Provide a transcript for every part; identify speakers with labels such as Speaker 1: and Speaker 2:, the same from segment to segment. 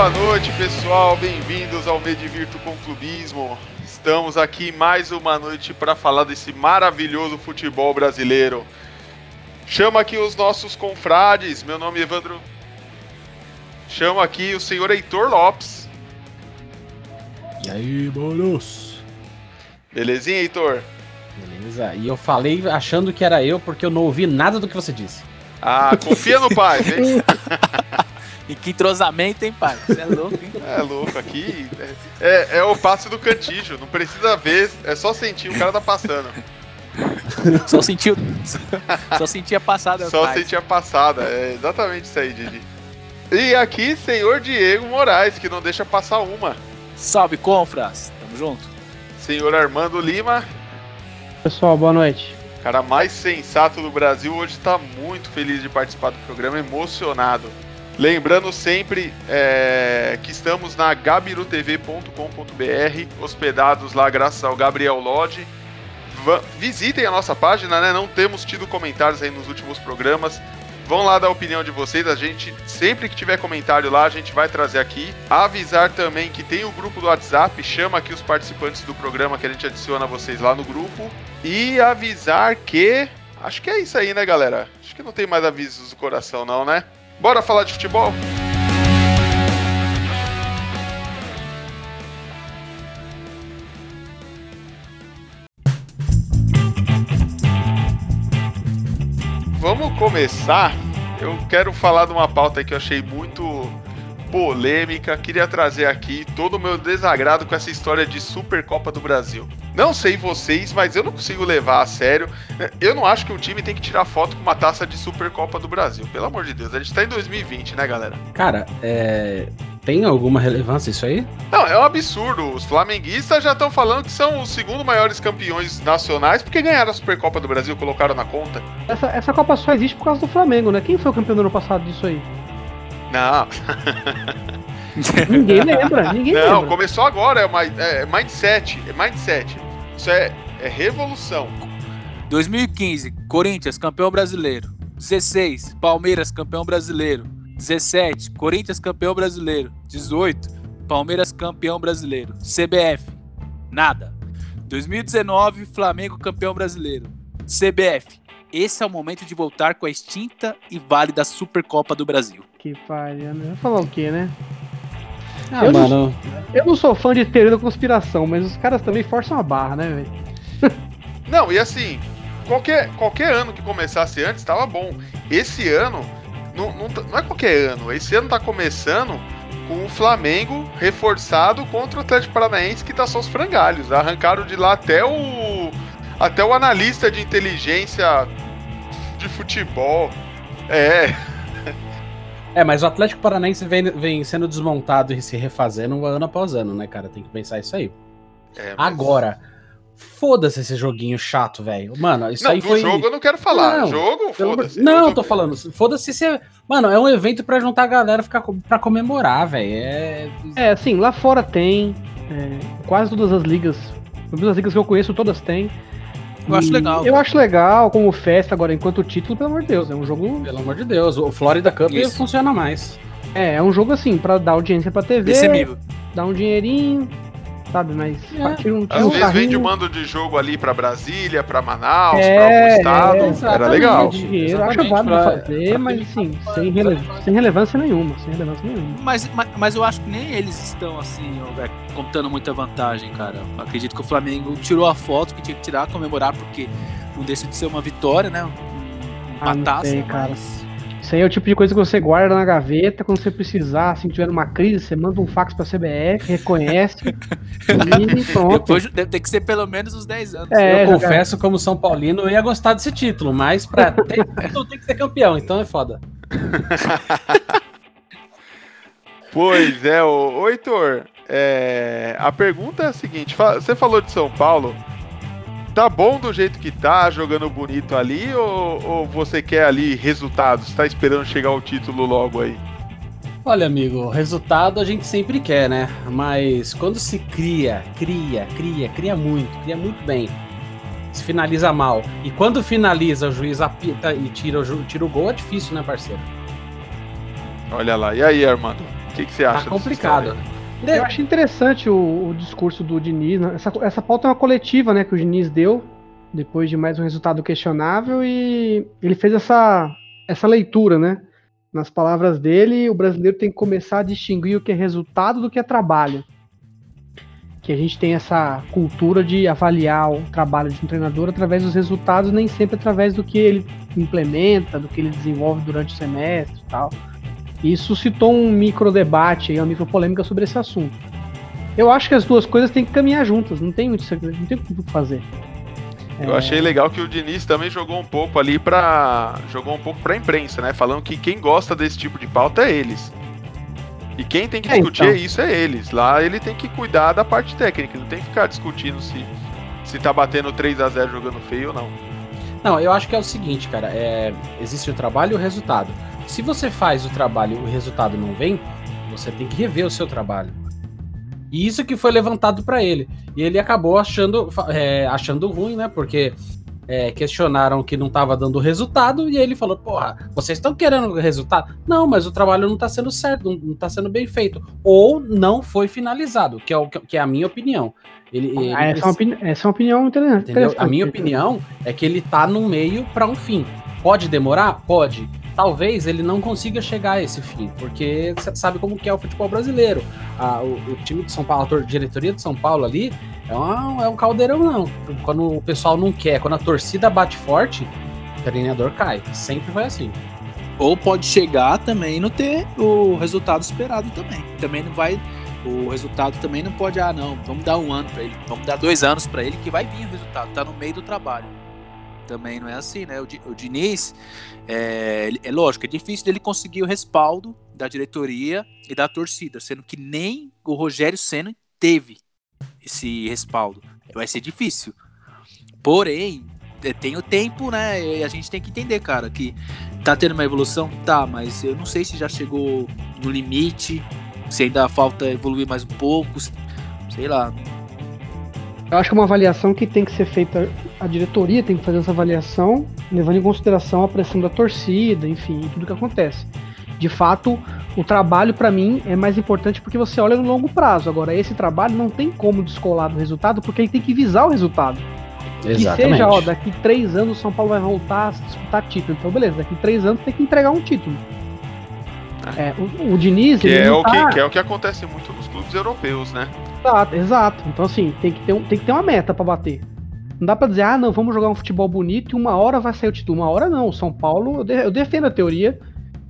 Speaker 1: boa noite, pessoal. Bem-vindos ao Medivirto com Clubismo. Estamos aqui mais uma noite para falar desse maravilhoso futebol brasileiro. Chama aqui os nossos confrades. Meu nome é Evandro. Chama aqui o senhor Heitor Lopes.
Speaker 2: E aí, manos?
Speaker 1: Belezinha, Heitor?
Speaker 2: Beleza. E eu falei achando que era eu porque eu não ouvi nada do que você disse.
Speaker 1: Ah, confia no pai, hein?
Speaker 3: E que entrosamento, hein, pai? Você é louco, hein?
Speaker 1: É louco, aqui é, é, é o passe do cantijo, não precisa ver, é só sentir, o cara tá passando.
Speaker 3: Só sentiu. Só sentia a passada.
Speaker 1: Só
Speaker 3: pai.
Speaker 1: sentir a passada, é exatamente isso aí, Didi. E aqui, senhor Diego Moraes, que não deixa passar uma.
Speaker 3: Salve, confras. Tamo junto.
Speaker 1: Senhor Armando Lima,
Speaker 4: Pessoal, boa noite.
Speaker 1: cara mais sensato do Brasil, hoje está muito feliz de participar do programa, emocionado. Lembrando sempre é, que estamos na gabirutv.com.br, hospedados lá graças ao Gabriel Lodge. Va- visitem a nossa página, né? Não temos tido comentários aí nos últimos programas. Vão lá dar a opinião de vocês. A gente, sempre que tiver comentário lá, a gente vai trazer aqui. Avisar também que tem o grupo do WhatsApp. Chama aqui os participantes do programa que a gente adiciona vocês lá no grupo. E avisar que. Acho que é isso aí, né, galera? Acho que não tem mais avisos do coração, não, né? Bora falar de futebol? Vamos começar. Eu quero falar de uma pauta que eu achei muito polêmica. Queria trazer aqui todo o meu desagrado com essa história de Supercopa do Brasil. Não sei vocês, mas eu não consigo levar a sério. Eu não acho que o time tem que tirar foto com uma taça de Supercopa do Brasil. Pelo amor de Deus, a gente tá em 2020, né, galera?
Speaker 2: Cara, é... tem alguma relevância isso aí?
Speaker 1: Não, é um absurdo. Os flamenguistas já estão falando que são os segundo maiores campeões nacionais porque ganharam a Supercopa do Brasil, colocaram na conta.
Speaker 4: Essa, essa Copa só existe por causa do Flamengo, né? Quem foi o campeão do ano passado disso aí?
Speaker 1: Não,
Speaker 4: Ninguém lembra, ninguém
Speaker 1: não,
Speaker 4: lembra.
Speaker 1: começou agora, é, uma, é mindset, é mindset. Isso é, é revolução.
Speaker 3: 2015, Corinthians, campeão brasileiro. 16, Palmeiras, campeão brasileiro. 17, Corinthians, campeão brasileiro. 18, Palmeiras, campeão brasileiro. CBF, nada. 2019, Flamengo, campeão brasileiro. CBF, esse é o momento de voltar com a extinta e válida Supercopa do Brasil.
Speaker 4: Que pariu, né? Falar o quê, né?
Speaker 2: Ah,
Speaker 4: Eu não-
Speaker 2: mano.
Speaker 4: Eu não sou fã de teoria da conspiração, mas os caras também forçam a barra, né, velho?
Speaker 1: Não, e assim, qualquer, qualquer ano que começasse antes tava bom. Esse ano, não, não, tá- não é qualquer ano, esse ano tá começando com o Flamengo reforçado contra o Atlético Paranaense que tá só os frangalhos. Arrancaram de lá até o. Até o analista de inteligência de futebol. É,
Speaker 2: É, mas o Atlético Paranaense vem, vem sendo desmontado e se refazendo ano após ano, né, cara? Tem que pensar isso aí.
Speaker 1: é, mas-
Speaker 2: Agora, foda-se esse joguinho chato, velho. Mano, isso
Speaker 1: Não,
Speaker 2: aí
Speaker 1: do
Speaker 2: foi.
Speaker 1: jogo eu não quero falar.
Speaker 2: Não,
Speaker 1: jogo, foda-se.
Speaker 2: Não,
Speaker 1: Eu
Speaker 2: tô falando. Foda-se se. Mano, é um evento pra juntar a galera ficar pra comemorar, velho. É.
Speaker 4: É, assim, lá fora tem. é, quase todas as ligas. Todas as ligas que eu conheço, todas têm.
Speaker 3: Eu acho legal.
Speaker 4: Eu acho legal como festa agora, enquanto título, pelo amor de Deus. É um jogo.
Speaker 2: Pelo amor de Deus, o Florida Cup
Speaker 3: Isso.
Speaker 2: funciona mais.
Speaker 4: É, é um jogo assim, pra dar audiência pra TV,
Speaker 3: Desse nível.
Speaker 4: dar um dinheirinho, sabe? Mas
Speaker 2: É.
Speaker 4: tira um, tira
Speaker 1: Às
Speaker 4: um
Speaker 1: vezes vende
Speaker 4: carrinho,
Speaker 1: o mando de jogo ali pra Brasília, pra Manaus,
Speaker 4: É,
Speaker 1: pra algum
Speaker 4: é,
Speaker 1: estado. Era
Speaker 2: exatamente.
Speaker 1: legal.
Speaker 4: dinheiro, acho válido
Speaker 2: pra-
Speaker 4: fazer,
Speaker 2: pra-
Speaker 4: mas assim, sem, rele- sem relevância nenhuma, sem relevância nenhuma.
Speaker 3: Mas, mas, mas eu acho que nem eles estão assim, ó, velho, contando muita vantagem, cara. Eu acredito que o Flamengo tirou a foto que tinha que tirar, comemorar, porque não deixa de ser uma vitória, né? Um- Uma
Speaker 4: Ah, não sei, cara. Isso aí é o tipo de coisa que você guarda na gaveta, quando você precisar, assim, tiver uma crise, você manda um fax pra CBF, reconhece e pronto.
Speaker 3: Depois deve ter que ser pelo menos uns 10 anos.
Speaker 4: É,
Speaker 2: eu
Speaker 4: jogar-
Speaker 2: confesso, como São Paulino, eu ia gostar desse título, mas pra ter título tem que ser campeão, então é foda.
Speaker 1: Pois é, ô, ô Heitor, é, a pergunta é a seguinte: você falou de São Paulo, tá bom do jeito que tá, jogando bonito ali, ou, ou você quer ali resultados? Tá esperando chegar o título logo aí?
Speaker 2: Olha, amigo, resultado a gente sempre quer, né? Mas quando se cria, cria, cria, cria muito, cria muito bem. Se finaliza mal. E quando finaliza, o juiz apita e tira o, tira o gol, é difícil, né, parceiro?
Speaker 1: Olha lá, e aí, Armando? que, que você acha?
Speaker 2: Tá complicado.
Speaker 4: Eu acho interessante o, o discurso do Diniz. né? Essa, essa pauta é uma coletiva, né, que o Diniz deu depois de mais um resultado questionável e ele fez essa, essa leitura, né? Nas palavras dele, o brasileiro tem que começar a distinguir o que é resultado do que é trabalho. Que a gente tem essa cultura de avaliar o trabalho de um treinador através dos resultados, nem sempre através do que ele implementa, do que ele desenvolve durante o semestre e tal. E isso suscitou um micro debate, uma micro polêmica sobre esse assunto. Eu acho que as duas coisas têm que caminhar juntas, não tem muito segredo, não tem muito o que fazer.
Speaker 1: Eu achei legal que o Diniz também jogou um pouco ali pra. jogou um pouco pra imprensa, né? Falando que quem gosta desse tipo de pauta é eles. E quem tem que
Speaker 4: É,
Speaker 1: discutir
Speaker 4: então.
Speaker 1: isso é eles. Lá ele tem que cuidar da parte técnica, não tem que ficar discutindo se, se tá batendo 3 a 0 jogando feio ou não.
Speaker 2: Não, eu acho que é o seguinte, cara. É, existe o trabalho e o resultado. Se você faz o trabalho e o resultado não vem, você tem que rever o seu trabalho. E isso que foi levantado pra ele. E ele acabou achando, é, achando ruim, né? Porque é, questionaram que não estava dando resultado e ele falou: Porra, vocês estão querendo resultado? Não, mas o trabalho não está sendo certo, não, não tá sendo bem feito. Ou não foi finalizado, que é, o, que é a minha opinião. Ele, ele
Speaker 4: Ah, essa, é opini- essa é uma opinião interessante.
Speaker 2: Entendeu? A minha opinião é que ele tá no meio para um fim. Pode demorar? Pode. Talvez ele não consiga chegar a esse fim, porque você sabe como que é o futebol brasileiro. O, o time de São Paulo, a tor- diretoria de São Paulo ali, é, uma, é um caldeirão, não. Quando o pessoal não quer, quando a torcida bate forte, o treinador cai. Sempre foi assim.
Speaker 3: Ou pode chegar também e não ter o resultado esperado também. Também não vai. O resultado também não pode, ah, não, vamos dar um ano pra ele, vamos dar dois anos pra ele que vai vir o resultado, tá no meio do trabalho. Também não é assim, né? O, o Diniz, é, é lógico, é difícil dele conseguir o respaldo da diretoria e da torcida, sendo que nem o Rogério Senna teve esse respaldo. Vai ser difícil. Porém, é, tem o tempo, né? E a gente tem que entender, cara, que tá tendo uma evolução, tá, mas eu não sei se já chegou no limite, se ainda falta evoluir mais um pouco, se- sei lá.
Speaker 4: Eu acho que é uma avaliação que tem que ser feita, a diretoria tem que fazer essa avaliação, levando em consideração a pressão da torcida, enfim, tudo que acontece. De fato, o trabalho para mim é mais importante porque você olha no longo prazo. Agora, esse trabalho não tem como descolar do resultado porque ele tem que visar o resultado. Que seja, ó, daqui três anos o São Paulo vai voltar a disputar título. Então, beleza, daqui três anos tem que entregar um título. É, o, o Diniz,
Speaker 1: Que
Speaker 4: ele
Speaker 1: é,
Speaker 4: não
Speaker 1: o
Speaker 4: tá-
Speaker 1: que, que é o que acontece muito nos clubes europeus, né?
Speaker 4: Exato, exato. Então, assim, tem que ter, um, tem que ter uma meta pra bater. Não dá pra dizer, ah, não, vamos jogar um futebol bonito e uma hora vai sair o título. Uma hora não. O São Paulo, eu, de- eu defendo a teoria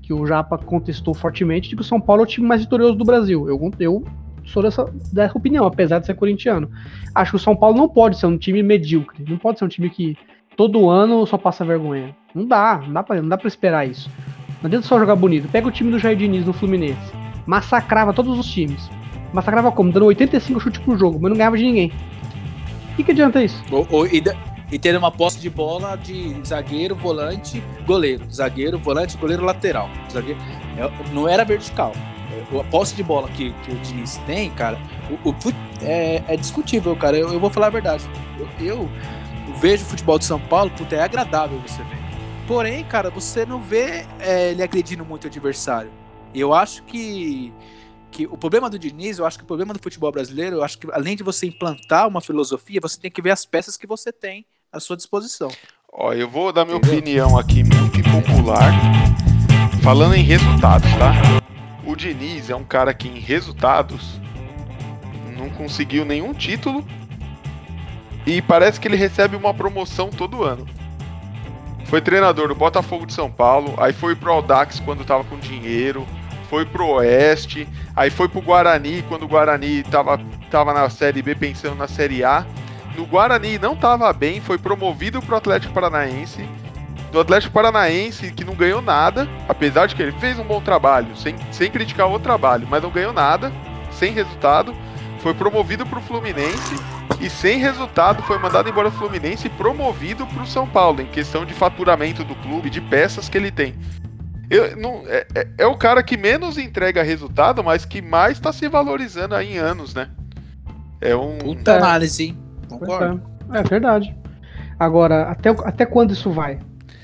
Speaker 4: que o Japa contestou fortemente de que o São Paulo é o time mais vitorioso do Brasil. Eu, eu sou dessa, dessa opinião, apesar de ser corintiano. Acho que o São Paulo não pode ser um time medíocre. Não pode ser um time que todo ano só passa vergonha. Não dá, não dá pra, não dá pra esperar isso. Não adianta só jogar bonito. Pega o time do Jair Diniz no Fluminense. Massacrava todos os times. Massacrava como? Dando 85 chutes por jogo, mas não ganhava de ninguém. O que, que adianta isso?
Speaker 3: E, e ter uma posse de bola de zagueiro, volante, goleiro. Zagueiro, volante, goleiro, lateral. Zagueiro, é- não era vertical. É, A posse de bola que, que o Diniz tem, cara, o, o é, é discutível, cara. Eu, eu vou falar a verdade. Eu, eu vejo o futebol de São Paulo, puta, é agradável você ver. Porém, cara, você não vê é, ele agredindo muito o adversário. Eu acho que, que o problema do Diniz, eu acho que o problema do futebol brasileiro, eu acho que além de você implantar uma filosofia, você tem que ver as peças que você tem à sua disposição.
Speaker 1: Ó, eu vou dar minha
Speaker 3: Entendeu?
Speaker 1: opinião aqui muito impopular, falando em resultados, tá? O Diniz é um cara que em resultados não conseguiu nenhum título e parece que ele recebe uma promoção todo ano. Foi treinador do Botafogo de São Paulo, aí foi pro Audax quando tava com dinheiro, foi pro Oeste, aí foi pro Guarani quando o Guarani tava, tava na Série B pensando na Série A. No Guarani não tava bem, foi promovido pro Atlético Paranaense. Do Atlético Paranaense, que não ganhou nada, apesar de que ele fez um bom trabalho, sem, sem criticar o trabalho, mas não ganhou nada, sem resultado. Foi promovido pro Fluminense e sem resultado foi mandado embora do Fluminense e promovido pro São Paulo, em questão de faturamento do clube, de peças que ele tem. Eu, não, é, é- é o cara que menos entrega resultado, mas que mais está se valorizando aí em anos, né? É um.
Speaker 3: Puta
Speaker 4: É.
Speaker 3: análise, hein? Concordo.
Speaker 4: É, é verdade. Agora, até, até quando isso vai?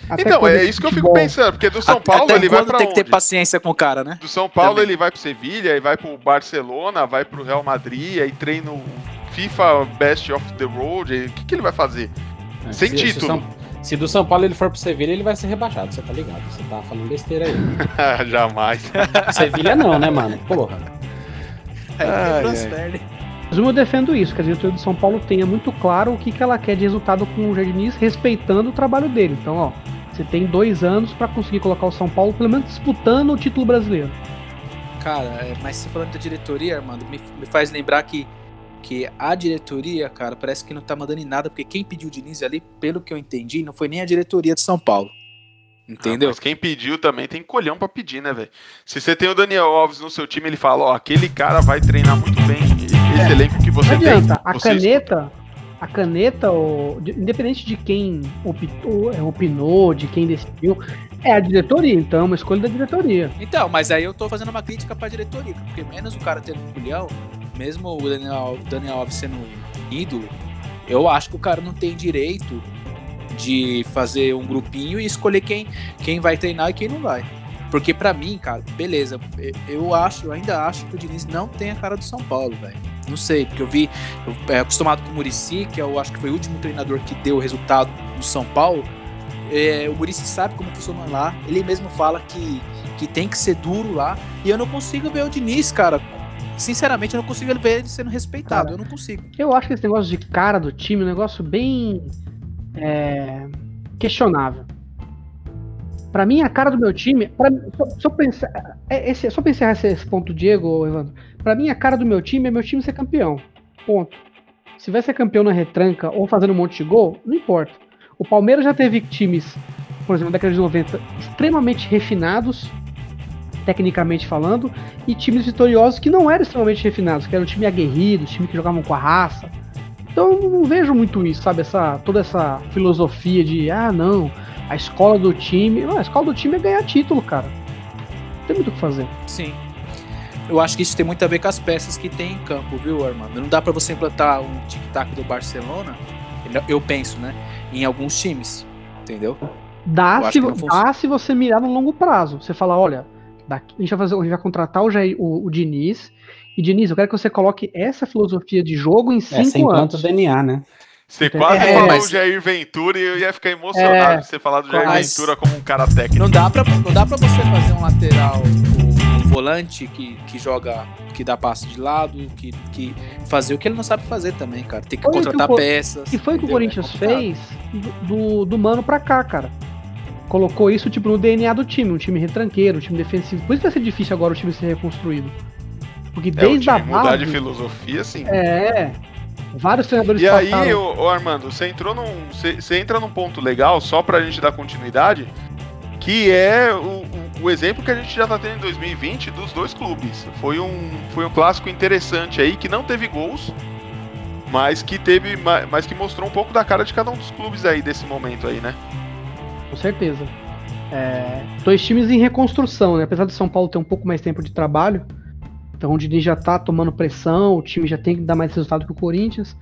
Speaker 4: Até
Speaker 1: Então,
Speaker 4: quando
Speaker 1: é isso que eu fico pensando, porque do São Paulo
Speaker 3: até
Speaker 1: ele vai pra
Speaker 3: tem que ter
Speaker 1: onde?
Speaker 3: paciência com o cara, né?
Speaker 1: Do São Paulo
Speaker 3: Também.
Speaker 1: ele vai pro Sevilha, aí vai pro Barcelona, vai pro Real Madrid, aí treina o FIFA Best of the Road, o que, que ele vai fazer?
Speaker 2: É,
Speaker 1: Sem
Speaker 2: se- se
Speaker 1: título.
Speaker 2: São- Se do São Paulo ele for pro Sevilha, ele vai ser rebaixado, você tá ligado? Você tá falando besteira aí.
Speaker 1: Jamais.
Speaker 2: Sevilha não, né, mano? Porra.
Speaker 3: Aí
Speaker 1: Ai,
Speaker 3: quebrou as
Speaker 1: ai.
Speaker 3: pernas.
Speaker 4: Mas eu defendo isso, que a diretoria do São Paulo tenha muito claro o que, que ela quer de resultado com o Jair Diniz, respeitando o trabalho dele. Então, ó, você tem dois anos pra conseguir colocar o São Paulo, pelo menos disputando o título brasileiro.
Speaker 3: Cara, é, mas se falando da diretoria, Armando, me, me faz lembrar que, que a diretoria, cara, parece que não tá mandando em nada, porque quem pediu o Diniz ali, pelo que eu entendi, não foi nem a diretoria de São Paulo. Entendeu?
Speaker 1: Ah, mas quem pediu também tem colhão pra pedir, né, velho? Se você tem o Daniel Alves no seu time, ele fala, ó, aquele cara vai treinar muito bem esse elenco que você
Speaker 4: Não adianta,
Speaker 1: tem.
Speaker 4: a
Speaker 1: você
Speaker 4: caneta, a caneta, o- de- independente de quem optou, é, opinou, de quem decidiu, é a diretoria, então é uma escolha da diretoria.
Speaker 3: Então, mas aí eu tô fazendo uma crítica pra diretoria, porque menos o cara tendo um culhão, mesmo o Daniel, Daniel Alves sendo ídolo, eu acho que o cara não tem direito de fazer um grupinho e escolher quem, quem vai treinar e quem não vai. Porque pra mim, cara, beleza, eu- acho, eu ainda acho que o Diniz não tem a cara do São Paulo, velho. Não sei, porque eu vi, eu, é, acostumado com o Murici, que eu acho que foi o último treinador que deu resultado no São Paulo. É, o Murici sabe como funciona lá, ele mesmo fala que, que tem que ser duro lá, e eu não consigo ver o Diniz, cara. Sinceramente, eu não consigo ver ele sendo respeitado,
Speaker 4: Cara,
Speaker 3: eu não consigo.
Speaker 4: Eu acho que esse negócio de cara do time é um negócio bem é, questionável. Pra mim, a cara do meu time. Pra, só, só, pensar, é, esse, só pra encerrar esse, esse ponto, Diego, Evandro. Pra mim, a cara do meu time é meu time ser campeão. Ponto. Se vai ser campeão na retranca ou fazendo um monte de gol, não importa. O Palmeiras já teve times, por exemplo, na década de 90, extremamente refinados, tecnicamente falando, e times vitoriosos que não eram extremamente refinados, que eram time aguerrido, time que jogavam com a raça. Então eu não vejo muito isso, sabe? Essa, toda essa filosofia de, ah, não, a escola do time. Não, a escola do time é ganhar título, cara. Não tem muito o que fazer.
Speaker 3: Sim. Eu acho que isso tem muito a ver com as peças que tem em campo, viu, Armando? Não dá pra você implantar um tic-tac do Barcelona, eu penso, né? Em alguns times, entendeu? Eu
Speaker 4: Dá, se, dá se você mirar no longo prazo. Você fala, olha, daqui, a, gente vai fazer, a gente vai contratar o, Jair, o, o Diniz. E Diniz, eu quero que você coloque essa filosofia de jogo em
Speaker 2: É,
Speaker 4: cinco
Speaker 2: sem
Speaker 4: anos.
Speaker 2: planto DNA, né?
Speaker 1: Você quase
Speaker 4: É,
Speaker 1: falou
Speaker 3: mas-
Speaker 1: o Jair Ventura e eu ia ficar emocionado
Speaker 4: É,
Speaker 1: de você falar do Jair
Speaker 3: mas-
Speaker 1: Ventura como um cara técnico.
Speaker 3: Não dá pra, não dá pra você fazer um lateral, um, um volante que, que joga, que dá passe de lado, que, que fazer o que ele não sabe fazer também, cara. Tem que
Speaker 4: Foi o que
Speaker 3: contratar
Speaker 4: o
Speaker 3: peças.
Speaker 4: E foi o que o
Speaker 3: entendeu?
Speaker 4: Corinthians
Speaker 3: É
Speaker 4: fez do, do Mano pra cá, cara. Colocou isso tipo no DNA do time, um time retranqueiro, um time defensivo. Por isso vai ser difícil agora o time ser reconstruído. Porque
Speaker 1: É, o
Speaker 4: desde
Speaker 1: time
Speaker 4: a
Speaker 1: mudar
Speaker 4: base,
Speaker 1: de filosofia, sim.
Speaker 4: é, vários treinadores
Speaker 1: E aí, ô, ô, Armando, você entrou num. Você, você entra num ponto legal, só pra gente dar continuidade, que é o, o- o exemplo que a gente já tá tendo em 2020 dos dois clubes. Foi um, foi um clássico interessante aí, que não teve gols, mas que teve. ma- Mas que mostrou um pouco da cara de cada um dos clubes aí desse momento aí, né?
Speaker 4: Com certeza. É, dois times em reconstrução, né? Apesar do São Paulo ter um pouco mais tempo de trabalho, então o Diniz já tá tomando pressão, o time já tem que dar mais resultado que o Corinthians.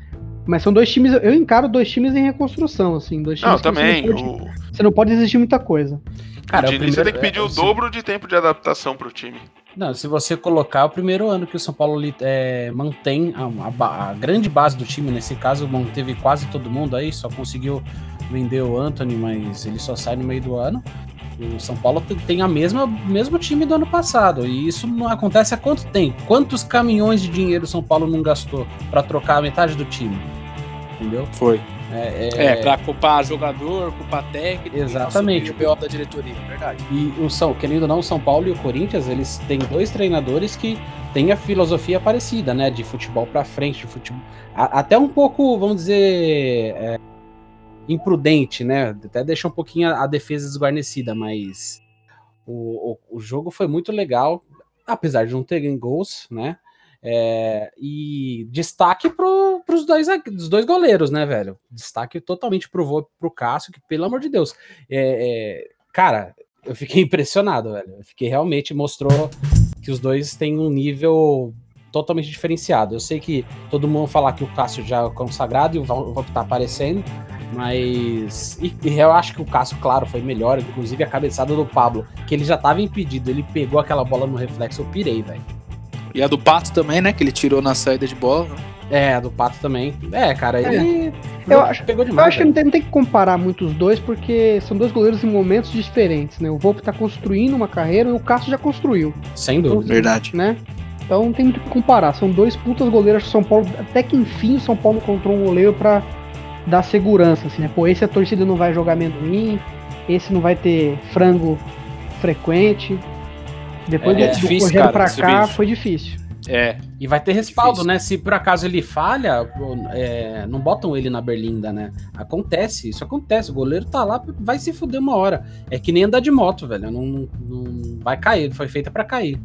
Speaker 4: Mas são dois times, eu encaro dois times em reconstrução, assim, dois times
Speaker 1: Não,
Speaker 4: que você
Speaker 1: também.
Speaker 4: pode-
Speaker 1: O,
Speaker 4: você não pode exigir muita coisa.
Speaker 2: Cara,
Speaker 1: o
Speaker 2: o
Speaker 1: Diniz você tem
Speaker 2: primeiro-
Speaker 1: que pedir
Speaker 2: é,
Speaker 1: o
Speaker 2: se-
Speaker 1: dobro de tempo de adaptação pro time.
Speaker 2: Não, se você colocar o primeiro ano que o São Paulo é, mantém a, a a grande base do time, nesse caso manteve quase todo mundo aí, só conseguiu vender o Anthony, mas ele só sai no meio do ano. O São Paulo tem- a mesma mesmo time do ano passado e isso não acontece há quanto tempo? Quantos caminhões de dinheiro o São Paulo não gastou pra trocar a metade do time? Entendeu?
Speaker 3: Foi.
Speaker 2: É,
Speaker 3: É, pra culpar jogador, culpar técnico.
Speaker 2: Exatamente.
Speaker 3: O BO da diretoria, é verdade.
Speaker 2: E o São, querendo ou não, o São Paulo e o Corinthians, eles têm dois treinadores que têm a filosofia parecida, né? De futebol pra frente, de futebol. a- até um pouco, vamos dizer, é, imprudente, né? Até deixa um pouquinho a, defesa desguarnecida, mas o, o, o jogo foi muito legal, apesar de não terem gols, né? É, e destaque pro, pros dois, dos dois goleiros, né, velho? Destaque totalmente pro, Vô- pro Cássio, que pelo amor de Deus. É, é, cara, eu fiquei impressionado, velho. Eu fiquei realmente mostrou que os dois têm um nível totalmente diferenciado. Eu sei que todo mundo falar que o Cássio já é consagrado e o Val tá aparecendo, Mas. E, e eu acho que o Cássio, claro, foi melhor. Inclusive a cabeçada do Pablo, que ele já tava impedido. Ele pegou aquela bola no reflexo, eu pirei, velho.
Speaker 3: E a do Pato também, né? Que ele tirou na saída de bola.
Speaker 2: É, a do Pato também. É, cara, ele.
Speaker 4: Eu acho-
Speaker 2: pegou
Speaker 4: Eu
Speaker 2: demais.
Speaker 4: acho que não tem, não tem que comparar muito os dois, porque são dois goleiros em momentos diferentes, né? O Volpe tá construindo uma carreira e o Cássio já construiu.
Speaker 2: Sem dúvida.
Speaker 3: Verdade.
Speaker 4: né? Então não tem muito o que comparar. São dois putas goleiros que São Paulo. Até que enfim o São Paulo encontrou um goleiro pra dar segurança, assim, né? Pô, esse a torcida não vai jogar amendoim, esse não vai ter frango frequente. Depois
Speaker 3: É
Speaker 4: do, do
Speaker 3: difícil,
Speaker 4: Rogério
Speaker 3: cara,
Speaker 4: pra cá
Speaker 3: bicho.
Speaker 4: foi difícil.
Speaker 3: É.
Speaker 2: E vai ter respaldo,
Speaker 3: Difícil.
Speaker 2: né? Se por acaso ele falha, é, não botam ele na berlinda, né? Acontece, isso acontece. O goleiro tá lá, vai se fuder uma hora. É que nem andar de moto, velho. Não, não vai cair, foi feita pra cair.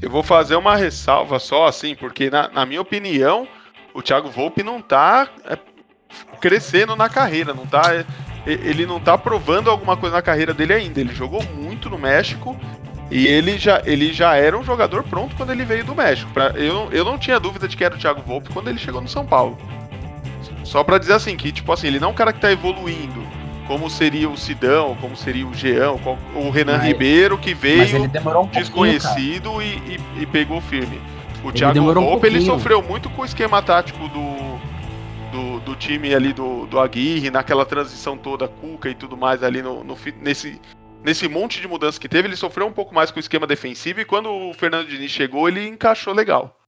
Speaker 1: Eu vou fazer uma ressalva só, assim, porque na, na minha opinião, o Thiago Volpe não tá é, crescendo na carreira, não tá. ele não tá provando alguma coisa na carreira dele ainda. Ele jogou muito no México e ele já, ele já era um jogador pronto quando ele veio do México. Pra, eu, eu não tinha dúvida de que era o Thiago Volpe quando ele chegou no São Paulo. Só pra dizer assim, que tipo assim, ele não é um cara que tá evoluindo, como seria o Sidão, como seria o Jean, o Renan
Speaker 2: Mas-
Speaker 1: Ribeiro, que veio
Speaker 2: um
Speaker 1: desconhecido e, e- e pegou firme. O
Speaker 2: Ele
Speaker 1: Thiago
Speaker 2: demorou um
Speaker 1: Volpe, ele sofreu muito com o esquema tático do, do, time ali do, do Aguirre, naquela transição toda, Cuca e tudo mais ali no, no nesse, nesse monte de mudanças que teve, ele sofreu um pouco mais com o esquema defensivo e quando o Fernando Diniz chegou, ele encaixou legal.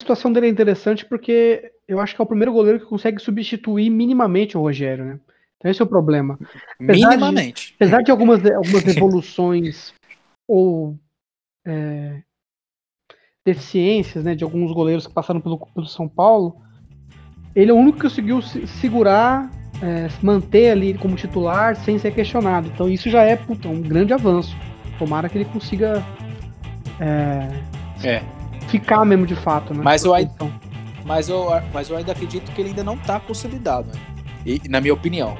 Speaker 4: A situação dele é interessante porque eu acho que é o primeiro goleiro que consegue substituir minimamente o Rogério, né? Então esse é o problema. Apesar de-
Speaker 3: Minimamente.
Speaker 4: Apesar de algumas, algumas evoluções ou é, deficiências né, de alguns goleiros que passaram pelo, pelo São Paulo, ele é o único que conseguiu se- segurar, é, manter ali como titular sem ser questionado. Então isso já é puta, um grande avanço. Tomara que ele consiga é,
Speaker 3: É.
Speaker 4: ficar mesmo de fato. Né,
Speaker 3: Mas eu
Speaker 4: Então,
Speaker 3: Mas eu, mas eu ainda acredito que ele ainda não tá consolidado. né? E, na minha opinião.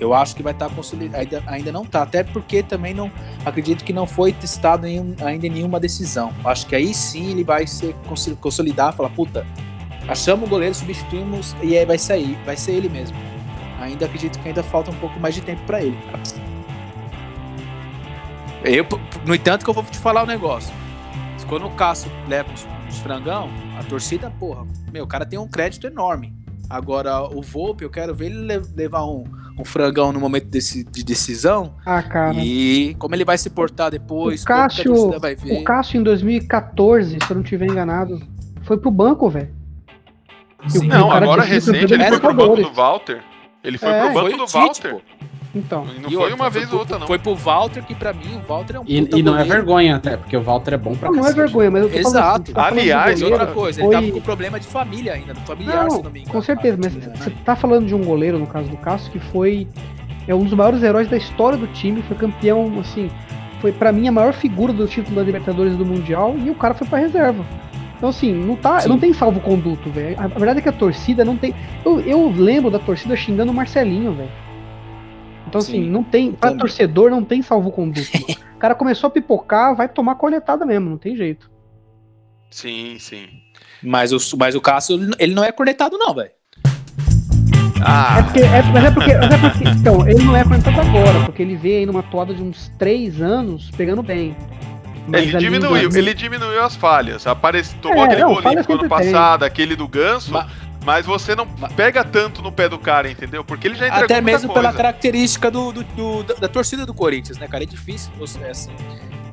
Speaker 3: Eu acho que vai estar consolidado. Ainda, ainda não tá. Até porque também não acredito que não foi testado em, ainda em nenhuma decisão. Acho que aí sim ele vai se consolidar, falar, puta, achamos o goleiro, substituímos e aí vai sair. Vai ser ele mesmo. Ainda acredito que ainda falta um pouco mais de tempo pra ele. Eu, no entanto, que eu vou te falar um negócio. Quando o Cássio leva os, os frangão, a torcida, porra, meu, o cara tem um crédito enorme. Agora, o Volpe, eu quero ver ele le- levar um, um frangão no momento desse- de decisão.
Speaker 4: ah, cara.
Speaker 3: E como ele vai se portar depois,
Speaker 4: O
Speaker 3: como que a
Speaker 4: Cássio-
Speaker 3: torcida vai ver.
Speaker 4: O Cássio em 2014, se eu não estiver enganado, foi pro banco, velho.
Speaker 3: Sim.
Speaker 1: Não, agora recente ele foi pro banco do Walter. Ele foi
Speaker 4: É,
Speaker 1: pro banco do
Speaker 3: Tite,
Speaker 1: Walter.
Speaker 3: pô.
Speaker 4: Então.
Speaker 1: E não
Speaker 3: E
Speaker 1: foi
Speaker 3: outra,
Speaker 1: uma vez ou outra, não.
Speaker 3: Foi pro Walter, que pra mim o Walter é um
Speaker 2: E,
Speaker 3: puta
Speaker 2: e não é
Speaker 3: goleiro.
Speaker 2: vergonha até, porque o Walter é bom pra
Speaker 4: Não, não é vergonha, mas eu tô
Speaker 3: Exato.
Speaker 4: assim, tá falando de
Speaker 1: Aliás,
Speaker 4: goleiro,
Speaker 3: outra coisa,
Speaker 4: foi-
Speaker 3: ele tava com problema de família ainda, do familiar,
Speaker 4: Não,
Speaker 3: se não me engano.
Speaker 4: com certeza, mas
Speaker 3: Né?
Speaker 4: você tá falando de um goleiro, no caso do Cássio, que foi é um dos maiores heróis da história do time, foi campeão, assim, foi pra mim a maior figura do título da Libertadores e do Mundial, e o cara foi pra reserva. Então, assim, não, tá,
Speaker 3: Sim.
Speaker 4: não tem salvo-conduto, velho. A, a verdade é que a torcida não tem. Eu, eu lembro da torcida xingando o Marcelinho, velho. Então, assim,
Speaker 3: Sim,
Speaker 4: não tem. Pra
Speaker 3: também.
Speaker 4: torcedor não tem salvo-conduto. o cara começou a pipocar, vai tomar coletada mesmo, não tem jeito.
Speaker 1: Sim, sim.
Speaker 3: Mas o, mas o Cássio, ele não é cornetado, não, velho.
Speaker 4: É
Speaker 1: Ah,
Speaker 4: porque, é, mas, é porque, mas é porque. Então, ele não é comentado agora, porque ele veio aí numa toada de uns três anos pegando bem. Mas
Speaker 1: ele diminuiu,
Speaker 4: 2000
Speaker 1: ele diminuiu as falhas. Aparece, tomou
Speaker 4: É,
Speaker 1: aquele
Speaker 4: não,
Speaker 1: do ano passado, aquele do Ganso,
Speaker 3: Ma-
Speaker 1: mas você não pega tanto no pé do cara, entendeu? Porque ele já entregou
Speaker 3: Até mesmo
Speaker 1: coisa.
Speaker 3: pela característica do, do- do- da, da torcida do Corinthians, né, cara? É difícil, você- é assim,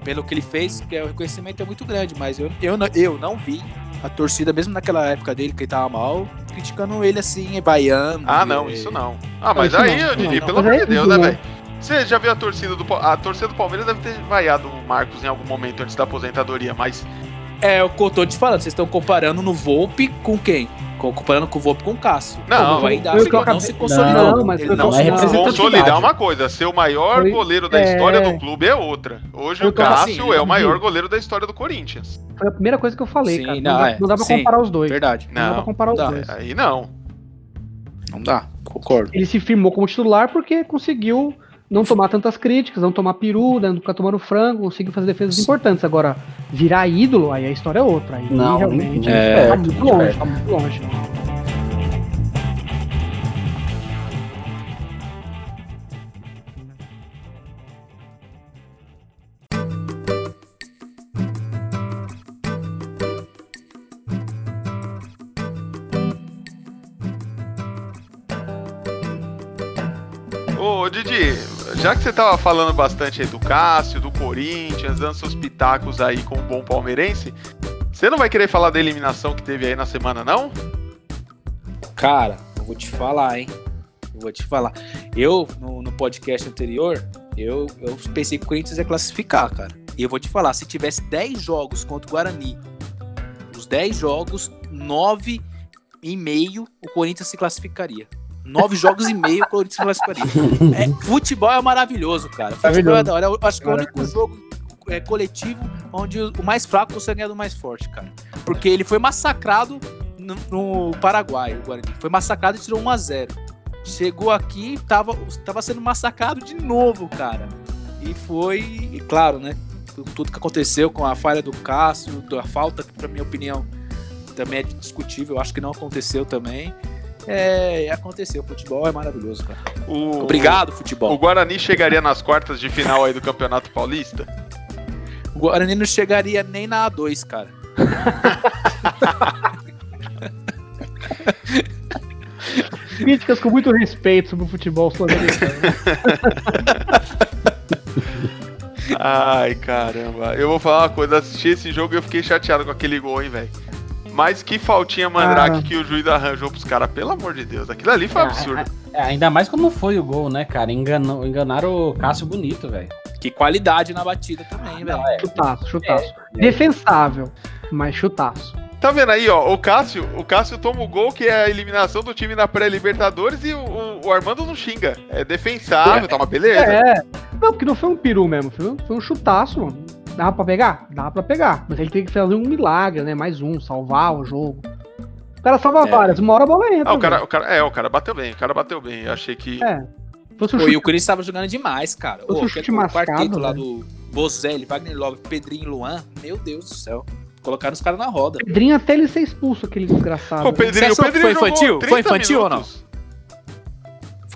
Speaker 3: pelo que ele fez, que é, o reconhecimento é muito grande, mas eu, eu, não- eu não vi a torcida, mesmo naquela época dele, que ele tava mal, criticando ele assim, vaiando.
Speaker 1: Ah, não,
Speaker 3: e-
Speaker 1: isso não. Ah, mas aí,
Speaker 4: não,
Speaker 1: eu pelo
Speaker 4: mas
Speaker 1: amor de Deus, né,
Speaker 4: não.
Speaker 1: velho? Você já viu a torcida do a torcida do Palmeiras deve ter vaiado o Marcos em algum momento antes da aposentadoria, mas
Speaker 3: É o que eu tô te falando, vocês estão comparando no Volpe com quem? Com- Comparando com o Volpe com o Cássio.
Speaker 1: Não,
Speaker 4: eu
Speaker 3: que não
Speaker 4: acabei-
Speaker 3: se consolidou.
Speaker 4: Não, mas
Speaker 3: Ele não
Speaker 2: é
Speaker 4: não,
Speaker 1: consolidar é uma coisa, ser o maior
Speaker 4: Foi-
Speaker 1: goleiro da
Speaker 4: é.
Speaker 1: história do clube é outra. Hoje
Speaker 4: Foi
Speaker 1: o Cássio
Speaker 3: assim,
Speaker 1: é o maior goleiro da história do Corinthians.
Speaker 4: Foi a primeira coisa que eu falei,
Speaker 3: Sim,
Speaker 4: cara. Não,
Speaker 3: não,
Speaker 4: dá,
Speaker 3: é,
Speaker 4: não dá pra
Speaker 3: sim,
Speaker 4: comparar os dois.
Speaker 3: Verdade.
Speaker 4: Não, dá pra
Speaker 1: Não,
Speaker 4: comparar os
Speaker 3: dá.
Speaker 4: dois.
Speaker 1: Aí não.
Speaker 3: Não dá, concordo.
Speaker 4: Ele se firmou como titular porque conseguiu não tomar tantas críticas, não tomar peru, né, não ficar tomando frango, conseguiu fazer defesas importantes. Agora, virar ídolo, aí a história é outra. Aí
Speaker 2: Não,
Speaker 4: realmente
Speaker 3: é,
Speaker 4: tá muito
Speaker 2: muito
Speaker 4: longe, tá muito longe.
Speaker 1: Já que você tava falando bastante aí do Cássio, do Corinthians, dando seus pitacos aí com o bom palmeirense, você não vai querer falar da eliminação que teve aí na semana, não?
Speaker 3: Cara, eu vou te falar, hein? Eu vou te falar. Eu, no, no podcast anterior, eu, eu pensei que o Corinthians ia classificar, cara. E eu vou te falar, se tivesse 10 jogos contra o Guarani, os 10 jogos, 9 e meio, o Corinthians se classificaria. Nove jogos e meio, o Corinthians classificaria. É, futebol é maravilhoso, cara. Futebol é da hora. Eu acho que é o único jogo é, coletivo onde o mais fraco consegue ganhar do mais forte, cara. Porque ele foi massacrado no, no Paraguai, o Guarani. Foi massacrado e tirou 1 a 0 Chegou aqui tava, tava sendo massacrado de novo, cara. E foi, e claro, né? Tudo que aconteceu com a falha do Cássio, a falta, que, pra minha opinião, também é discutível. Eu acho que não aconteceu também. É, aconteceu. O futebol é maravilhoso, cara.
Speaker 1: O,
Speaker 3: Obrigado, futebol.
Speaker 1: O Guarani chegaria nas quartas de final aí do Campeonato Paulista?
Speaker 3: O Guarani não chegaria nem na A2, cara.
Speaker 4: Críticas com muito respeito sobre o futebol sul-americano.
Speaker 1: Ai, caramba. Eu vou falar uma coisa, assisti esse jogo e eu fiquei chateado com aquele gol, hein, velho. Mas que faltinha mandrake
Speaker 4: Ah.
Speaker 1: que o juiz arranjou pros caras, pelo amor de Deus. Aquilo ali foi
Speaker 2: Ah,
Speaker 1: absurdo.
Speaker 2: É, ainda mais como foi o gol, né, cara? Enganou, enganaram o Cássio bonito, velho.
Speaker 3: Que qualidade na batida também, velho.
Speaker 2: é.
Speaker 4: Chutaço, chutaço. Defensável, mas chutaço.
Speaker 1: Tá vendo aí, ó, o Cássio, o Cássio toma o gol que é a eliminação do time na pré-Libertadores e o, o- o Armando não xinga. É defensável, tá uma beleza.
Speaker 4: É. Não, porque não foi um peru mesmo, foi um, foi um chutaço, mano. Dá pra pegar? Dá pra pegar. Mas ele tem que fazer um milagre, né? Mais um, salvar o jogo. O cara salva
Speaker 3: É.
Speaker 4: várias, uma hora a bola entra.
Speaker 1: Ah, o cara, o cara, é, o cara bateu bem, o cara bateu bem. Eu achei que.
Speaker 4: É. Fosse
Speaker 3: Pô, e
Speaker 4: chute-
Speaker 3: o Corinthians tava jogando demais, cara.
Speaker 4: Fosse
Speaker 3: Ô, aquele
Speaker 4: chute mascado,
Speaker 3: quarteto lá
Speaker 4: velho.
Speaker 3: do Bozelli, Wagner Love, Pedrinho e Luan. Meu Deus do céu. Colocaram os caras na roda.
Speaker 4: Pedrinho até ele ser expulso, aquele desgraçado.
Speaker 1: o Pedrinho, o Pedrinho
Speaker 3: foi infantil?
Speaker 1: 30
Speaker 3: Foi infantil ou não?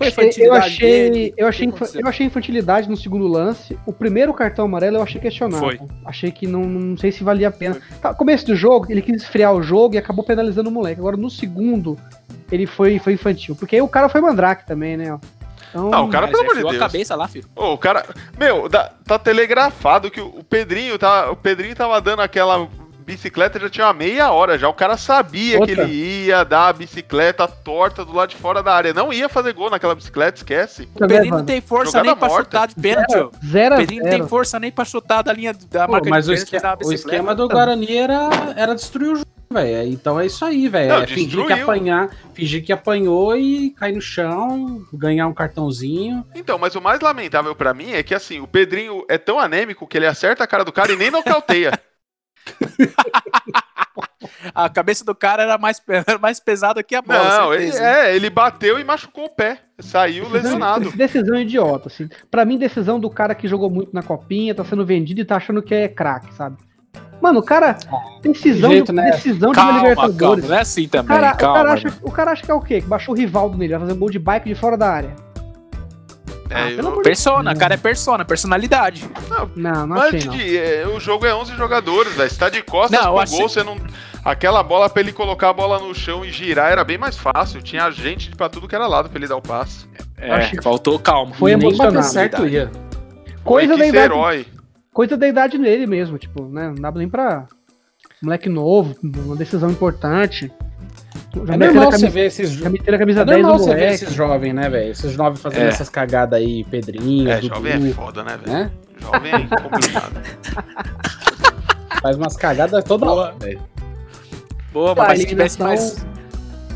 Speaker 3: Foi
Speaker 4: Eu
Speaker 3: infantilidade
Speaker 4: achei,
Speaker 3: dele.
Speaker 4: eu, achei, infa-
Speaker 3: aconteceu?
Speaker 4: eu achei infantilidade no segundo lance. O primeiro cartão amarelo eu achei questionável.
Speaker 3: Foi.
Speaker 4: Achei que não, não sei se valia a pena. Tá, começo do jogo, ele quis esfriar o jogo e acabou penalizando o moleque. Agora no segundo, ele foi, foi infantil. Porque aí o cara foi mandrake também, né? Então,
Speaker 1: Não, o cara, pelo
Speaker 3: é,
Speaker 1: amor de Deus.
Speaker 3: a cabeça lá, filho.
Speaker 1: Ô, o cara. Meu, tá telegrafado que o o Pedrinho tá. O Pedrinho tava dando aquela bicicleta já tinha uma meia hora já. O cara sabia
Speaker 4: Outra.
Speaker 1: que ele ia dar a bicicleta torta do lado de fora da área. Não ia fazer gol naquela bicicleta, esquece.
Speaker 3: O Pedrinho não tem força
Speaker 1: Jogada
Speaker 3: nem pra
Speaker 1: morta.
Speaker 3: chutar de pênalti, ó. O
Speaker 4: 0 a
Speaker 3: Pedrinho não tem
Speaker 4: 0
Speaker 3: força nem pra chutar da linha da
Speaker 2: Pô,
Speaker 3: marca
Speaker 2: mas
Speaker 3: de
Speaker 2: o,
Speaker 3: pênalti
Speaker 2: esque-
Speaker 3: da
Speaker 2: o esquema do Guarani era, era destruir o jogo, velho. Então é isso aí, velho. É fingir que apanhar, fingir que apanhou e cair no chão, ganhar um cartãozinho.
Speaker 1: Então, mas o mais lamentável pra mim é que assim, o Pedrinho é tão anêmico que ele acerta a cara do cara e nem nocauteia.
Speaker 3: A cabeça do cara era mais, era mais pesada que a bola.
Speaker 1: Não, ele, é, ele bateu e machucou o pé. Saiu lesionado.
Speaker 4: Decisão idiota, assim. Pra mim, decisão do cara que jogou muito na copinha, tá sendo vendido e tá achando que é craque, sabe? Mano, o cara. Decisão,
Speaker 2: jeito,
Speaker 4: de,
Speaker 2: né?
Speaker 4: decisão de
Speaker 3: Calma,
Speaker 4: uma
Speaker 3: calma,
Speaker 4: Libertadores.
Speaker 3: não é assim
Speaker 4: O
Speaker 3: também,
Speaker 4: cara, o,
Speaker 3: calma.
Speaker 4: cara acha, o cara acha que é o quê? Que baixou o Rivaldo nele, vai fazer um gol de bike de fora da área.
Speaker 1: É,
Speaker 4: Ah, pelo
Speaker 1: eu-
Speaker 3: Persona, cara é persona, personalidade.
Speaker 4: Não, não
Speaker 1: Mas,
Speaker 4: achei, não.
Speaker 1: Didi, é, o jogo é 11 jogadores, velho. Você tá de costas
Speaker 3: Não,
Speaker 1: pro
Speaker 3: achei-
Speaker 1: gol, você não. Aquela bola pra ele colocar a bola no chão e girar era bem mais fácil. Tinha gente pra tudo que era lado pra ele dar o passe.
Speaker 3: É,
Speaker 4: Acho que
Speaker 3: faltou calma.
Speaker 4: foi
Speaker 2: Nem
Speaker 4: emocionado.
Speaker 2: bater certo ia.
Speaker 4: Coisa da idade,
Speaker 1: herói.
Speaker 4: coisa da idade dele mesmo, tipo, né? Não dá nem pra. Moleque novo, uma decisão importante. Já
Speaker 2: É
Speaker 4: a
Speaker 2: normal você
Speaker 4: camisa,
Speaker 2: ver esses
Speaker 4: já meteram a camisa
Speaker 2: É
Speaker 4: 10
Speaker 2: normal você ver esses jovens, né, velho? Esses jovens fazendo
Speaker 3: É.
Speaker 2: essas cagadas aí, Pedrinho,
Speaker 1: É,
Speaker 2: Dudu,
Speaker 1: jovem é foda, né, velho?
Speaker 2: né?
Speaker 1: Jovem é complicado.
Speaker 2: Faz umas cagadas toda
Speaker 3: Boa.
Speaker 2: hora, velho.
Speaker 3: Boa,
Speaker 4: Tá,
Speaker 3: mas se tivesse
Speaker 4: eliminação-
Speaker 3: mais,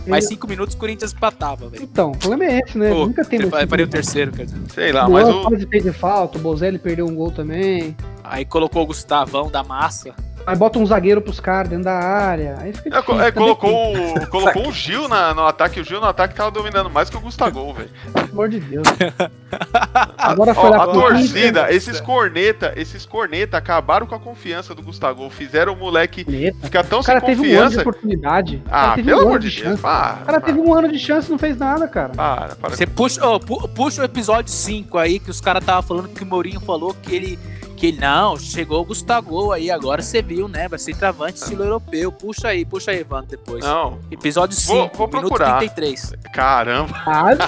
Speaker 3: mais cinco minutos, o Corinthians empatava, velho.
Speaker 4: Então, o problema é esse, né?
Speaker 3: Pô,
Speaker 4: Nunca tem mais.
Speaker 3: faria o terceiro, quer dizer.
Speaker 1: Sei lá, mas o.
Speaker 4: de falta, o Bozelli perdeu um gol também.
Speaker 3: Aí colocou o Gustavão da massa.
Speaker 4: Aí bota um zagueiro pros caras dentro da área. Aí fica
Speaker 1: É,
Speaker 4: difícil,
Speaker 1: é,
Speaker 4: tá
Speaker 1: colocou, o, colocou o Gil na- no ataque. O Gil no ataque tava dominando mais que o Gustavo, velho.
Speaker 4: Pelo amor de Deus. Agora foi
Speaker 1: Ó, a torcida, esses corneta, esses corneta acabaram com a confiança do Gustavo. Fizeram o moleque
Speaker 4: Corneta.
Speaker 1: ficar tão
Speaker 4: O cara
Speaker 1: sem
Speaker 4: teve um ano de
Speaker 1: confiança.
Speaker 4: oportunidade.
Speaker 1: Ah,
Speaker 4: cara teve
Speaker 1: pelo
Speaker 4: um
Speaker 1: amor de
Speaker 4: de
Speaker 1: Deus.
Speaker 4: chance.
Speaker 1: Para,
Speaker 4: O cara teve um ano de chance e não fez nada, cara.
Speaker 1: para, para.
Speaker 3: Você puxa, pu- puxa o episódio 5 aí, que os caras estavam falando que o Mourinho falou que ele, que não, chegou o Gustavo aí, agora você viu, né? Vai ser travante estilo europeu. Puxa aí, puxa aí, Evandro, depois.
Speaker 1: Não,
Speaker 3: Episódio
Speaker 1: Vou-
Speaker 3: 5,
Speaker 1: vou
Speaker 3: minuto
Speaker 1: procurar.
Speaker 3: 33.
Speaker 1: caramba,
Speaker 4: Quase,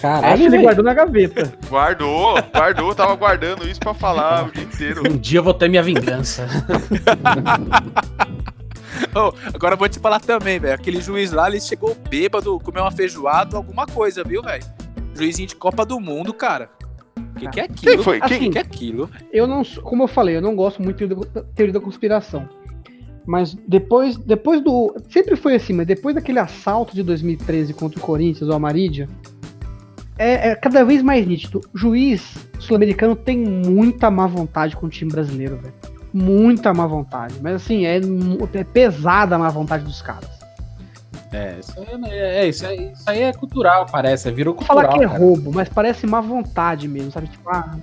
Speaker 2: Caralho,
Speaker 4: ele guardou na gaveta.
Speaker 1: guardou, guardou, tava guardando isso pra falar o dia inteiro.
Speaker 2: Um dia eu vou ter minha vingança.
Speaker 3: Ô, agora eu vou te falar também, velho. Aquele juiz lá, ele chegou bêbado, comeu uma feijoada, alguma coisa, viu, velho? Juizinho de Copa do Mundo, cara. O que, que é aquilo?
Speaker 1: Quem foi?
Speaker 3: O
Speaker 1: Quem?
Speaker 3: que, é aquilo?
Speaker 4: Eu não, como eu falei, eu não gosto muito da teoria da conspiração. Mas depois, depois do. Sempre foi assim, mas depois daquele assalto de 2013 contra o Corinthians, o Amarídia, é, é cada vez mais nítido. O juiz sul-americano tem muita má vontade com o time brasileiro, velho. Muita má vontade. Mas assim, é, é pesada a má vontade dos caras.
Speaker 2: É, isso aí é, é, isso aí, isso aí é cultural, parece. Virou cultural.
Speaker 4: falar que é
Speaker 2: cara.
Speaker 4: roubo, mas parece má vontade mesmo, sabe? Tipo, ah,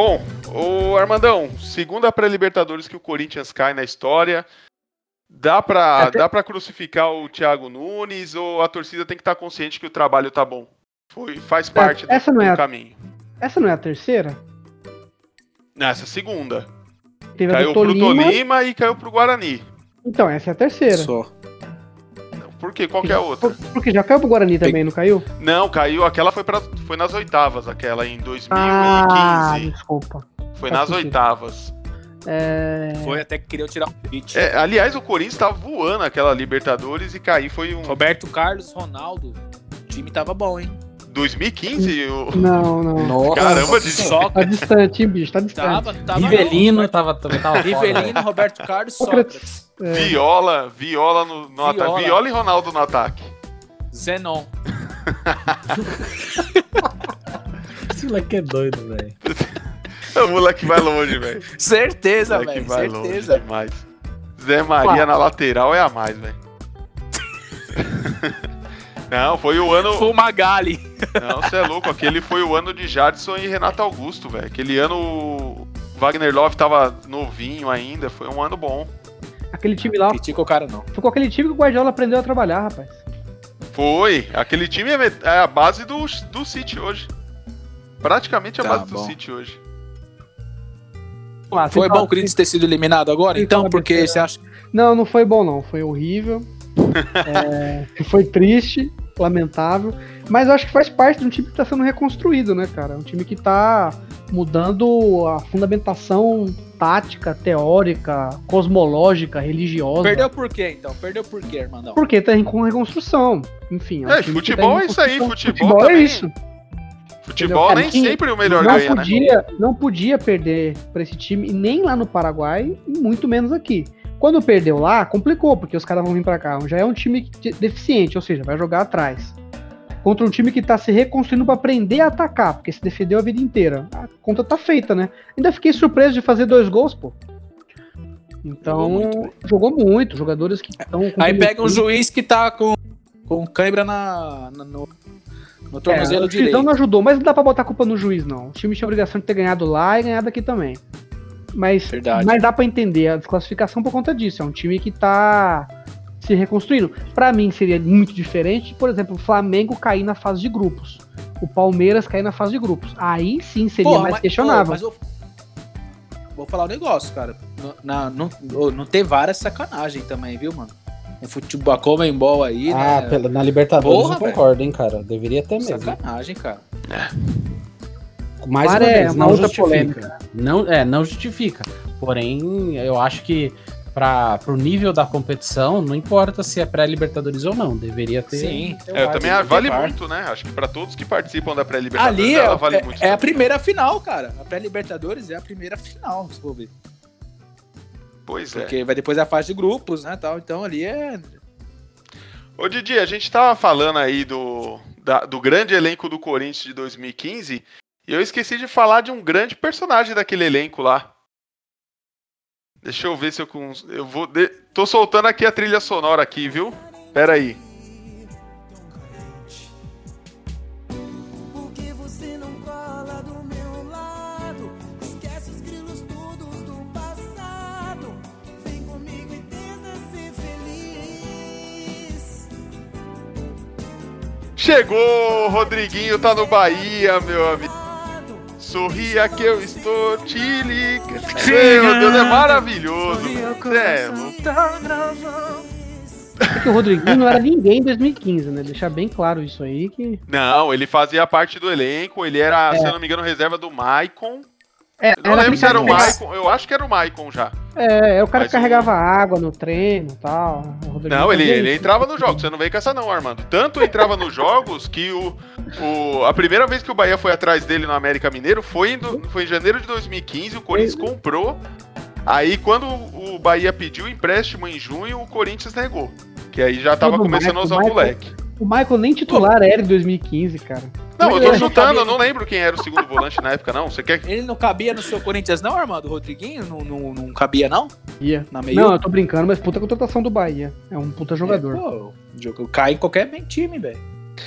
Speaker 1: Bom, o Armandão, segunda pré-Libertadores que o Corinthians cai na história. Dá pra,
Speaker 4: Até-
Speaker 1: dá pra crucificar o Thiago Nunes ou a torcida tem que estar consciente que o trabalho tá bom? Foi, faz parte do,
Speaker 4: essa não é
Speaker 1: do
Speaker 4: a-
Speaker 1: caminho.
Speaker 4: essa não é a terceira?
Speaker 1: Nessa segunda.
Speaker 4: Teve a
Speaker 1: Caiu
Speaker 4: do
Speaker 1: pro.
Speaker 4: Tolima
Speaker 1: e caiu pro Guarani.
Speaker 4: Então, essa é a terceira.
Speaker 3: Só.
Speaker 1: Por quê? Qual que é a outra?
Speaker 4: Por- Porque já caiu pro Guarani também, não caiu?
Speaker 1: Não, caiu. Aquela foi, pra, foi nas oitavas, aquela em 2015.
Speaker 4: Ah, desculpa.
Speaker 1: foi
Speaker 4: faz
Speaker 1: nas
Speaker 4: sentido.
Speaker 1: oitavas.
Speaker 4: É...
Speaker 3: Foi até que queriam tirar o pitch.
Speaker 1: É, aliás, o Corinthians tava voando aquela Libertadores e cair foi um.
Speaker 3: Roberto Carlos, Ronaldo. O time tava bom, hein?
Speaker 1: 2015? O...
Speaker 4: Não, não.
Speaker 2: Nossa,
Speaker 1: Caramba, de-
Speaker 4: Tá
Speaker 3: Sócrates.
Speaker 4: distante, hein, bicho? Tá distante.
Speaker 3: Tava, tava
Speaker 2: Rivelino
Speaker 3: não,
Speaker 2: tava, também tava fora,
Speaker 3: Rivelino. Roberto Carlos,
Speaker 4: Sócrates. É.
Speaker 1: Viola, Viola no, no
Speaker 3: Viola.
Speaker 1: ataque. Viola e Ronaldo no ataque.
Speaker 3: Zenon.
Speaker 2: Esse moleque é doido, velho.
Speaker 1: O moleque vai longe, velho.
Speaker 3: Certeza, velho. Certeza.
Speaker 1: longe demais. Zé Maria na lateral é a mais, velho. Não, foi o ano.
Speaker 3: Fumagalli.
Speaker 1: Não, você é louco. Aquele foi o ano de Jadson e Renato Augusto, velho. Aquele ano o Wagner Love tava novinho ainda. Foi um ano bom.
Speaker 4: Aquele time lá,
Speaker 3: Critica o cara, não.
Speaker 4: foi com aquele time que o Guardiola aprendeu a trabalhar, rapaz.
Speaker 1: Foi. Aquele time é é a base do, do City hoje. Praticamente a
Speaker 3: Tá
Speaker 1: base do
Speaker 3: bom.
Speaker 1: City hoje.
Speaker 4: Lá,
Speaker 3: Foi
Speaker 4: você
Speaker 3: bom o Corinthians ter sido eliminado agora?
Speaker 4: Sim,
Speaker 3: Então,
Speaker 4: fala
Speaker 3: porque você acha.
Speaker 4: Não, não foi bom, não. Foi horrível. É, foi triste, lamentável. Mas eu acho que faz parte de um time que tá sendo reconstruído, né, cara? Um time que tá mudando a fundamentação tática, teórica, cosmológica, religiosa.
Speaker 3: Perdeu por quê, então? Perdeu por quê, Armandão?
Speaker 4: Porque tá em com reconstrução. Enfim. um
Speaker 1: É,
Speaker 4: time que
Speaker 1: futebol
Speaker 4: tá
Speaker 1: é isso aí,
Speaker 4: reconstrução.
Speaker 1: futebol
Speaker 4: é
Speaker 1: também.
Speaker 4: isso.
Speaker 1: Futebol
Speaker 4: Entendeu?
Speaker 1: nem
Speaker 4: Cara,
Speaker 1: sempre o melhor
Speaker 4: não
Speaker 1: ganha, né?
Speaker 4: podia, Não podia perder pra esse time, nem lá no Paraguai, e muito menos aqui. Quando perdeu lá, complicou, porque os caras vão vir pra cá. Já é um time deficiente, ou seja, vai jogar atrás. Contra um time que tá se reconstruindo pra aprender a atacar, porque se defendeu a vida inteira. A conta tá feita, né? Ainda fiquei surpreso de fazer dois gols, pô. Então,
Speaker 3: Jogou muito,
Speaker 4: jogou muito. Jogadores que estão.
Speaker 3: Aí pega um juiz que tá com, com cãibra na, na- no, no tornozelo
Speaker 4: é, o
Speaker 3: direito.
Speaker 4: juizão não ajudou, mas não dá pra botar a culpa no juiz, não. O time tinha a obrigação de ter ganhado lá e ganhado aqui também. Mas,
Speaker 3: Verdade.
Speaker 4: mas dá pra entender a desclassificação por conta disso. É um time que tá se reconstruindo. Pra mim seria muito diferente, por exemplo, o Flamengo cair na fase de grupos. O Palmeiras cair na fase de grupos. Aí sim seria
Speaker 3: Porra,
Speaker 4: mais
Speaker 3: mas-
Speaker 4: questionável.
Speaker 3: pô, mas eu- Vou falar um negócio, cara. No- Na, não, não ter várias sacanagem também, viu, mano? Um futebol comembol aí,
Speaker 2: Ah,
Speaker 3: né?
Speaker 2: pela- na Libertadores
Speaker 3: Porra,
Speaker 2: eu concordo, hein, cara. Deveria ter mesmo.
Speaker 3: Sacanagem, cara.
Speaker 2: Mais uma
Speaker 4: Para é
Speaker 2: vez,
Speaker 4: uma
Speaker 2: não
Speaker 4: outra
Speaker 2: justifica. Não, é, não justifica. Porém, eu acho que para pro nível da competição, não importa se é pré-Libertadores ou não, deveria ter.
Speaker 3: Sim.
Speaker 2: ter
Speaker 1: É, eu também vale
Speaker 3: VAR.
Speaker 1: muito, né? Acho que pra todos que participam da pré-libertadores,
Speaker 3: Ali é,
Speaker 1: ela vale
Speaker 3: é-
Speaker 1: muito.
Speaker 3: é a primeira final, cara. A pré-Libertadores é a primeira final, se for ver.
Speaker 1: Pois é.
Speaker 3: Porque vai depois a fase de grupos, né, tal. Então ali é...
Speaker 1: Ô Didi, a gente tava falando aí do, da- do grande elenco do Corinthians de 2015 e eu esqueci de falar de um grande personagem daquele elenco lá. Deixa eu ver se eu cons... eu vou de- tô soltando aqui a trilha sonora aqui, viu? Pera aí. Chegou, Rodriguinho tá no Bahia, meu amigo. Sorria que eu estou te ligando. Meu Deus, é maravilhoso. É, louco.
Speaker 4: É que o Rodriguinho não era ninguém em 2015, né? Deixar bem claro isso aí que.
Speaker 1: Não, ele fazia parte do elenco, ele era, se eu não me engano, reserva do Maicon.
Speaker 4: É,
Speaker 1: Eu não lembro se era o Maicon, eu acho que era o Maicon já.
Speaker 4: É, é o cara
Speaker 1: Mas
Speaker 4: que carregava água no treino e tal. O
Speaker 1: Não, ele, ele entrava nos jogos, você não veio com essa não, Armando. Tanto entrava nos jogos que o, o- a primeira vez que o Bahia foi atrás dele no América Mineiro foi em, do- foi em janeiro de 2015, o Corinthians comprou. Aí quando o Bahia pediu empréstimo em junho, o Corinthians negou. Que aí já tava
Speaker 4: Todo
Speaker 1: começando a
Speaker 4: Michael-
Speaker 1: usar o
Speaker 4: Michael-
Speaker 1: moleque.
Speaker 4: O Michael nem titular era em 2015, cara.
Speaker 1: Não, eu tô chutando, eu não lembro quem era o segundo volante na época, não. Você quer
Speaker 3: Ele não cabia no seu Corinthians, não, Armando? O Rodriguinho? Não, não, não cabia, não?
Speaker 4: Ia.
Speaker 3: Na meio?
Speaker 4: Não, eu tô brincando, mas puta contratação do Bahia. É um puta jogador.
Speaker 3: Pô, o jogo cai em qualquer bem time, velho.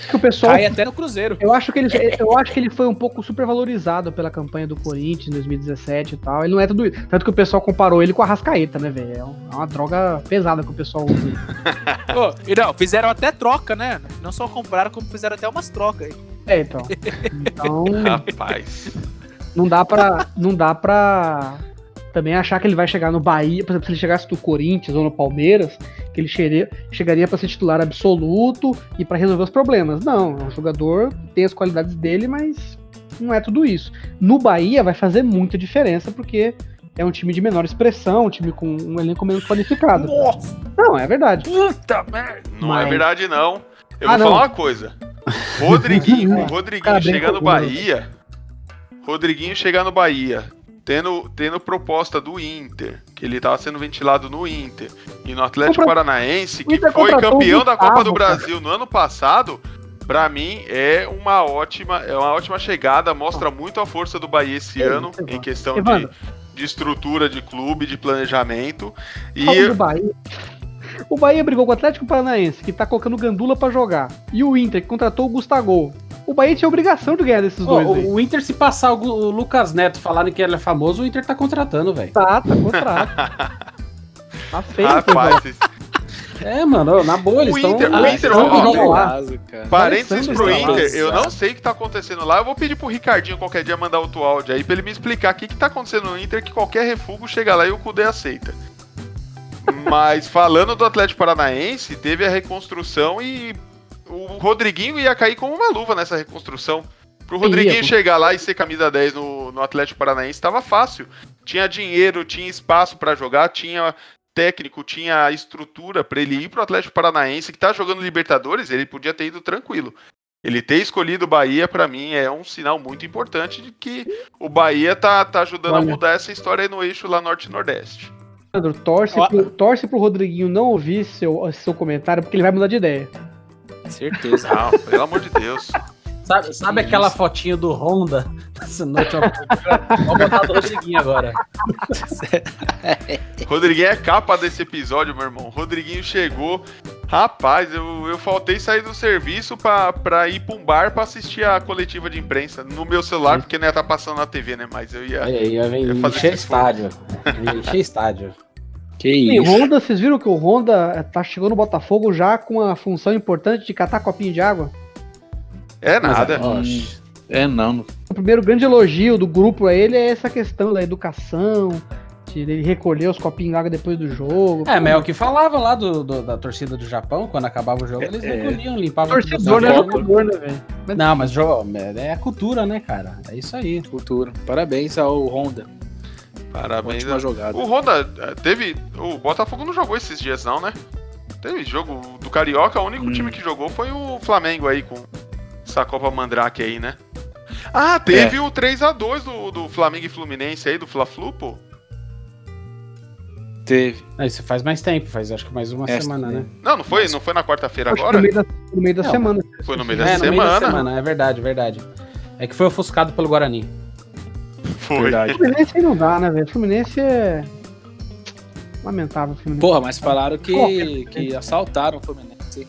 Speaker 4: que o pessoal.
Speaker 3: Cai até no Cruzeiro.
Speaker 4: Eu acho, que ele, eu acho que ele foi um pouco supervalorizado pela campanha do Corinthians em 2017 e tal. Ele não é tudo isso. Tanto que o pessoal comparou ele com a Rascaeta, né, velho? É é uma droga pesada que o pessoal usa.
Speaker 3: Pô, e não, fizeram até troca, né? Não só compraram, como fizeram até umas trocas aí.
Speaker 4: É, então. Então,
Speaker 1: Rapaz.
Speaker 4: não dá pra. Não dá pra também achar que ele vai chegar no Bahia. Por exemplo, se ele chegasse no Corinthians ou no Palmeiras, que ele chegaria, chegaria pra ser titular absoluto e pra resolver os problemas. Não, é um jogador, tem as qualidades dele, mas não é tudo isso. No Bahia vai fazer muita diferença, porque é um time de menor expressão, um time com um elenco menos qualificado.
Speaker 3: Nossa,
Speaker 4: Não, é verdade.
Speaker 3: puta merda.
Speaker 1: Não
Speaker 4: Mas-
Speaker 1: é verdade, não. Eu
Speaker 4: Ah,
Speaker 1: vou
Speaker 4: não.
Speaker 1: falar uma coisa. Rodriguinho,
Speaker 4: Cara,
Speaker 1: Rodriguinho
Speaker 4: bem
Speaker 1: chegar no Bahia. Rodriguinho chegar no Bahia. Tendo, tendo proposta do Inter, que ele tava sendo ventilado no Inter, e no Atlético
Speaker 4: Compra-
Speaker 1: Paranaense,
Speaker 4: O
Speaker 1: que foi
Speaker 4: o
Speaker 1: campeão da Copa
Speaker 4: Gustavo,
Speaker 1: do
Speaker 4: cara.
Speaker 1: Brasil no ano passado, pra mim é uma ótima, é uma ótima chegada, mostra muito a força do Bahia esse
Speaker 4: É
Speaker 1: ano, em questão de, de estrutura de clube, de planejamento. E
Speaker 4: Falando do Bahia. O Bahia brigou com o Atlético Paranaense, que tá colocando Gandula pra jogar. E o Inter, que contratou o Gustavo. O Bahia tinha obrigação de ganhar desses dois aí.
Speaker 2: o, o Inter, se passar o, o Lucas Neto falarem que ele é famoso, o Inter tá contratando, velho.
Speaker 4: Tá, tá contrato. tá feio.
Speaker 1: rapaz,
Speaker 2: É, mano, na boa, eles
Speaker 1: O
Speaker 2: estão.
Speaker 1: Inter- o
Speaker 2: Ah,
Speaker 1: Inter,
Speaker 2: eles
Speaker 1: ó,
Speaker 2: lá.
Speaker 1: Parênteses pro Inter, eu não sei o que tá acontecendo lá. Eu vou pedir pro Ricardinho qualquer dia mandar outro áudio aí pra ele me explicar o que, que tá acontecendo no Inter que qualquer refúgio chega lá e o Kudê aceita. Mas falando do Atlético Paranaense, teve a reconstrução e o Rodriguinho ia cair como uma luva nessa reconstrução. Pro Rodriguinho
Speaker 4: Ia,
Speaker 1: chegar lá e ser camisa 10 no, no Atlético Paranaense tava fácil. Tinha dinheiro, tinha espaço pra jogar, tinha técnico, tinha estrutura pra ele ir pro Atlético Paranaense, que tá jogando Libertadores, ele podia ter ido tranquilo. Ele ter escolhido o Bahia, pra mim, é um sinal muito importante de que o Bahia tá, tá ajudando a
Speaker 4: Olha.
Speaker 1: mudar essa história aí no eixo lá norte e nordeste.
Speaker 4: Leandro, torce,
Speaker 3: Ó.
Speaker 4: pro, torce pro Rodriguinho não ouvir seu, seu comentário, porque ele vai mudar de ideia.
Speaker 3: Certeza.
Speaker 1: Não, pelo amor de Deus.
Speaker 2: Sabe, sabe
Speaker 3: Que
Speaker 2: aquela
Speaker 3: isso.
Speaker 2: fotinho do Honda nessa noite? Vamos botar do Rodriguinho agora.
Speaker 1: Rodriguinho é capa desse episódio, meu irmão. Rodriguinho chegou. Rapaz, eu, eu faltei sair do serviço pra, pra ir pra um bar pra assistir a coletiva de imprensa no meu celular, porque não ia tá passando na TV, né? Mas eu ia.
Speaker 2: Aí, aí, vai
Speaker 1: Eu ia fazer
Speaker 2: encher estádio. Encher estádio.
Speaker 3: Que
Speaker 4: E
Speaker 3: isso.
Speaker 4: Honda, vocês viram que o Honda eh, tá chegando no Botafogo já com a função importante de catar copinho de água?
Speaker 1: É nada.
Speaker 3: É, não.
Speaker 4: O primeiro grande elogio do grupo a ele é essa questão da educação, de ele recolher os copinhos de água depois do jogo.
Speaker 2: É, mas é o que falava lá do, do- da torcida do Japão, quando acabava o jogo, eles
Speaker 3: É.
Speaker 2: recolhiam, limpavam
Speaker 4: torcedor não é jogador, né, velho? Mas-
Speaker 2: Não, mas jo- é a cultura, né, cara? É isso aí.
Speaker 3: Futuro. Parabéns ao Honda.
Speaker 1: Parabéns.
Speaker 3: Ótima jogada.
Speaker 1: O Honda eh, teve. O Botafogo não jogou esses dias, não, né? Teve jogo do Carioca, o único
Speaker 3: Hum.
Speaker 1: time que jogou foi o Flamengo aí, com essa Copa Mandrake aí, né? Ah, teve o 3x2 do, do Flamengo e Fluminense aí, do Fla-Flu, pô.
Speaker 3: Teve.
Speaker 2: Ah, Isso faz mais tempo, faz acho que mais uma
Speaker 3: É,
Speaker 2: semana, né?
Speaker 1: Não, não foi, não foi na quarta-feira agora?
Speaker 4: no meio da, no meio da
Speaker 2: Não.
Speaker 4: semana.
Speaker 1: Foi no meio
Speaker 2: É,
Speaker 1: da
Speaker 2: no meio
Speaker 1: semana.
Speaker 2: da semana, é verdade, verdade. É que foi ofuscado pelo Guarani.
Speaker 1: Foi.
Speaker 3: Verdade.
Speaker 4: Fluminense aí não dá, né, velho? Fluminense é. Lamentável o Fluminense.
Speaker 3: Porra, mas falaram que, que assaltaram o Fluminense.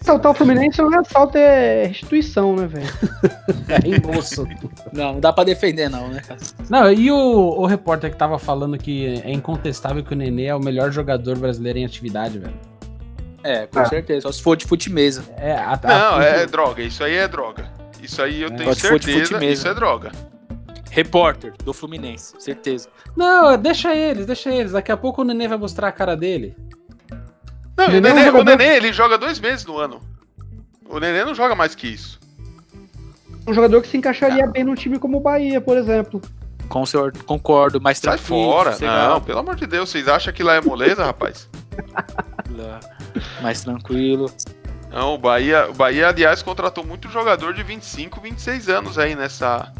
Speaker 4: Assaltar o Fluminense não é assalto, é restituição, né, velho?
Speaker 2: É reembolso.
Speaker 3: Não, não dá pra defender, não, né, cara?
Speaker 2: Não, e o, o repórter que tava falando que é incontestável que o Nenê é o melhor jogador brasileiro em atividade, velho.
Speaker 3: É, com
Speaker 4: Ah.
Speaker 3: certeza. Só se for de fute mesa.
Speaker 2: É, a, a-
Speaker 1: Não, é droga. Isso aí é droga. Isso aí eu
Speaker 2: É.
Speaker 1: tenho certeza.
Speaker 3: fute mesmo.
Speaker 1: Isso é droga.
Speaker 3: Repórter do Fluminense, certeza.
Speaker 2: Não, deixa eles, deixa eles. Daqui a pouco o Nenê vai mostrar a cara dele.
Speaker 1: Não, o
Speaker 4: Nenê
Speaker 1: Nenê, o Nenê, ele joga dois meses no ano. O Nenê não joga mais que isso.
Speaker 4: Um jogador que se encaixaria bem num time como o Bahia, por exemplo.
Speaker 3: Com senhor, concordo, mais
Speaker 1: Sai
Speaker 3: tranquilo.
Speaker 1: fora. Não, pelo amor de Deus. Vocês acham que lá é moleza, rapaz?
Speaker 3: Mais tranquilo.
Speaker 1: Não, o Bahia, o Bahia, aliás, contratou muito jogador de 25, 26 anos aí nessa.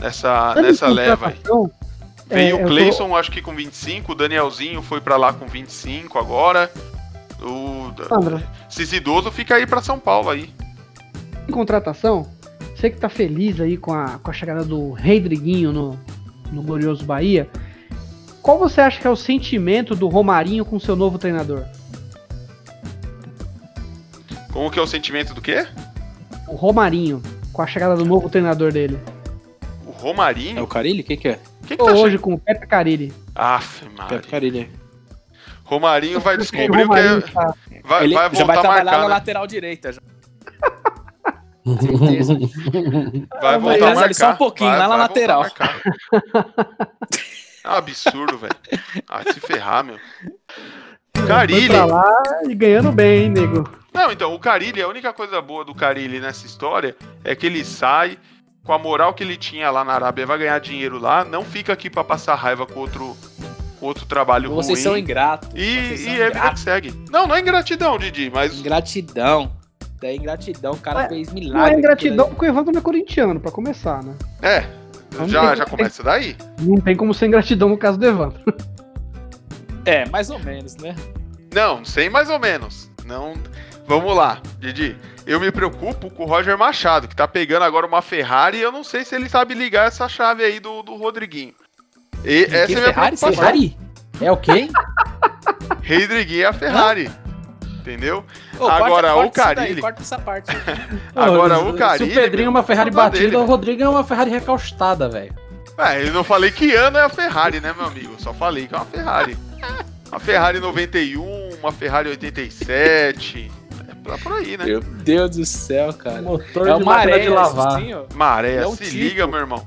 Speaker 1: Nessa,
Speaker 4: Sabe
Speaker 1: nessa leva aí. Veio
Speaker 4: É,
Speaker 1: o
Speaker 4: tô-
Speaker 1: Cleison, acho que com 25, o Danielzinho foi pra lá com 25 agora. O
Speaker 4: Sandra,
Speaker 1: esses idosos fica aí pra São Paulo aí.
Speaker 4: em contratação, você que tá feliz aí com a, com a chegada do Rodriguinho no, no glorioso Bahia, qual você acha que é o sentimento do Romarinho com seu novo treinador?
Speaker 1: Como que é o sentimento do quê?
Speaker 4: O Romarinho, com a chegada do novo treinador dele.
Speaker 1: O
Speaker 3: É o
Speaker 1: Romarinho?
Speaker 3: Carilli? Quem que é?
Speaker 1: Quem que
Speaker 4: Tô
Speaker 1: tá
Speaker 4: hoje
Speaker 1: chegando?
Speaker 4: com o Pepe Carilli.
Speaker 1: Aff, Maria.
Speaker 3: Pepe Carilli.
Speaker 1: Romarinho vai descobrir o que
Speaker 4: Romarinho
Speaker 1: é.
Speaker 4: tá-
Speaker 1: Vai,
Speaker 3: Ele
Speaker 1: vai
Speaker 3: já
Speaker 1: voltar
Speaker 3: vai
Speaker 1: a
Speaker 3: trabalhar
Speaker 1: marcar,
Speaker 3: na
Speaker 1: né?
Speaker 3: lateral direita. Já. Certeza.
Speaker 1: Vai
Speaker 3: Vai
Speaker 1: voltar a
Speaker 3: ele só
Speaker 1: marcar.
Speaker 3: um pouquinho,
Speaker 1: Vai-
Speaker 3: lá na
Speaker 1: vai
Speaker 3: lateral.
Speaker 1: marcar. É um absurdo, velho. Ah, se ferrar, meu.
Speaker 4: Foi
Speaker 1: Carilli.
Speaker 4: pra lá e ganhando bem, hein, nego?
Speaker 1: Não, então, o Carilli, a única coisa boa do Carilli nessa história é que ele sai com a moral que ele tinha lá na Arábia, vai ganhar dinheiro lá, não fica aqui pra passar raiva com outro, com outro trabalho
Speaker 3: Vocês
Speaker 1: ruim.
Speaker 3: são ingratos.
Speaker 1: E,
Speaker 3: vocês são
Speaker 1: e é vida que segue. Não, não é ingratidão, Didi, mas.
Speaker 3: Ingratidão. É ingratidão. O cara
Speaker 4: é-
Speaker 3: fez milagre.
Speaker 4: Não é
Speaker 3: com
Speaker 4: ingratidão porque o Evandro não é corintiano, pra começar, né?
Speaker 1: É,
Speaker 4: Não
Speaker 1: já,
Speaker 4: tem-
Speaker 1: já começa daí.
Speaker 4: Não tem como ser ingratidão no caso do Evandro.
Speaker 3: É, mais ou menos, né?
Speaker 1: Não, sei mais ou menos. Não. Vamos lá, Didi. Eu me preocupo com o Roger Machado, que tá pegando agora uma Ferrari e eu não sei se ele sabe ligar essa chave aí do, do Rodriguinho. E essa é
Speaker 3: Ferrari?
Speaker 2: Ferrari? É o quê?
Speaker 1: Rodriguinho é a Ferrari. Entendeu?
Speaker 3: Ô,
Speaker 1: Agora, o
Speaker 3: isso daí,
Speaker 1: Carilli-
Speaker 3: corta essa parte.
Speaker 1: Agora,
Speaker 2: Ô,
Speaker 1: o Carilli,
Speaker 2: Se o Pedrinho é uma Ferrari
Speaker 1: saudade
Speaker 2: batida,
Speaker 1: dele,
Speaker 2: o Rodrigo é uma Ferrari recalchutada, velho.
Speaker 1: É, eu não falei que ano é a Ferrari, né, meu amigo? Só falei que é uma Ferrari. Uma Ferrari 91, uma Ferrari 87. Pra- por aí, né?
Speaker 3: Meu Deus do céu, cara.
Speaker 2: Motor
Speaker 3: É
Speaker 2: de
Speaker 3: uma areia,
Speaker 2: de lavar.
Speaker 3: assim, ó.
Speaker 1: Maré,
Speaker 3: É um
Speaker 1: se
Speaker 3: tipo.
Speaker 1: liga, meu irmão.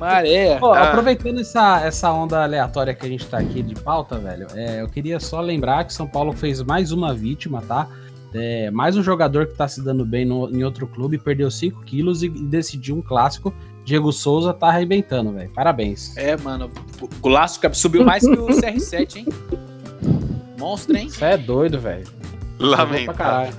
Speaker 3: Areia.
Speaker 2: Ó,
Speaker 1: Ah.
Speaker 2: aproveitando essa, essa onda aleatória que a gente tá aqui de pauta, velho, é, eu queria só lembrar que São Paulo fez mais uma vítima, tá? É, mais um jogador que tá se dando bem no- em outro clube, perdeu 5 quilos e, e decidiu um clássico. Diego Souza tá arrebentando, velho. Parabéns.
Speaker 3: É, mano. O que subiu mais que o CR7, hein? Monstro, hein?
Speaker 2: Você é doido, velho. Caralho.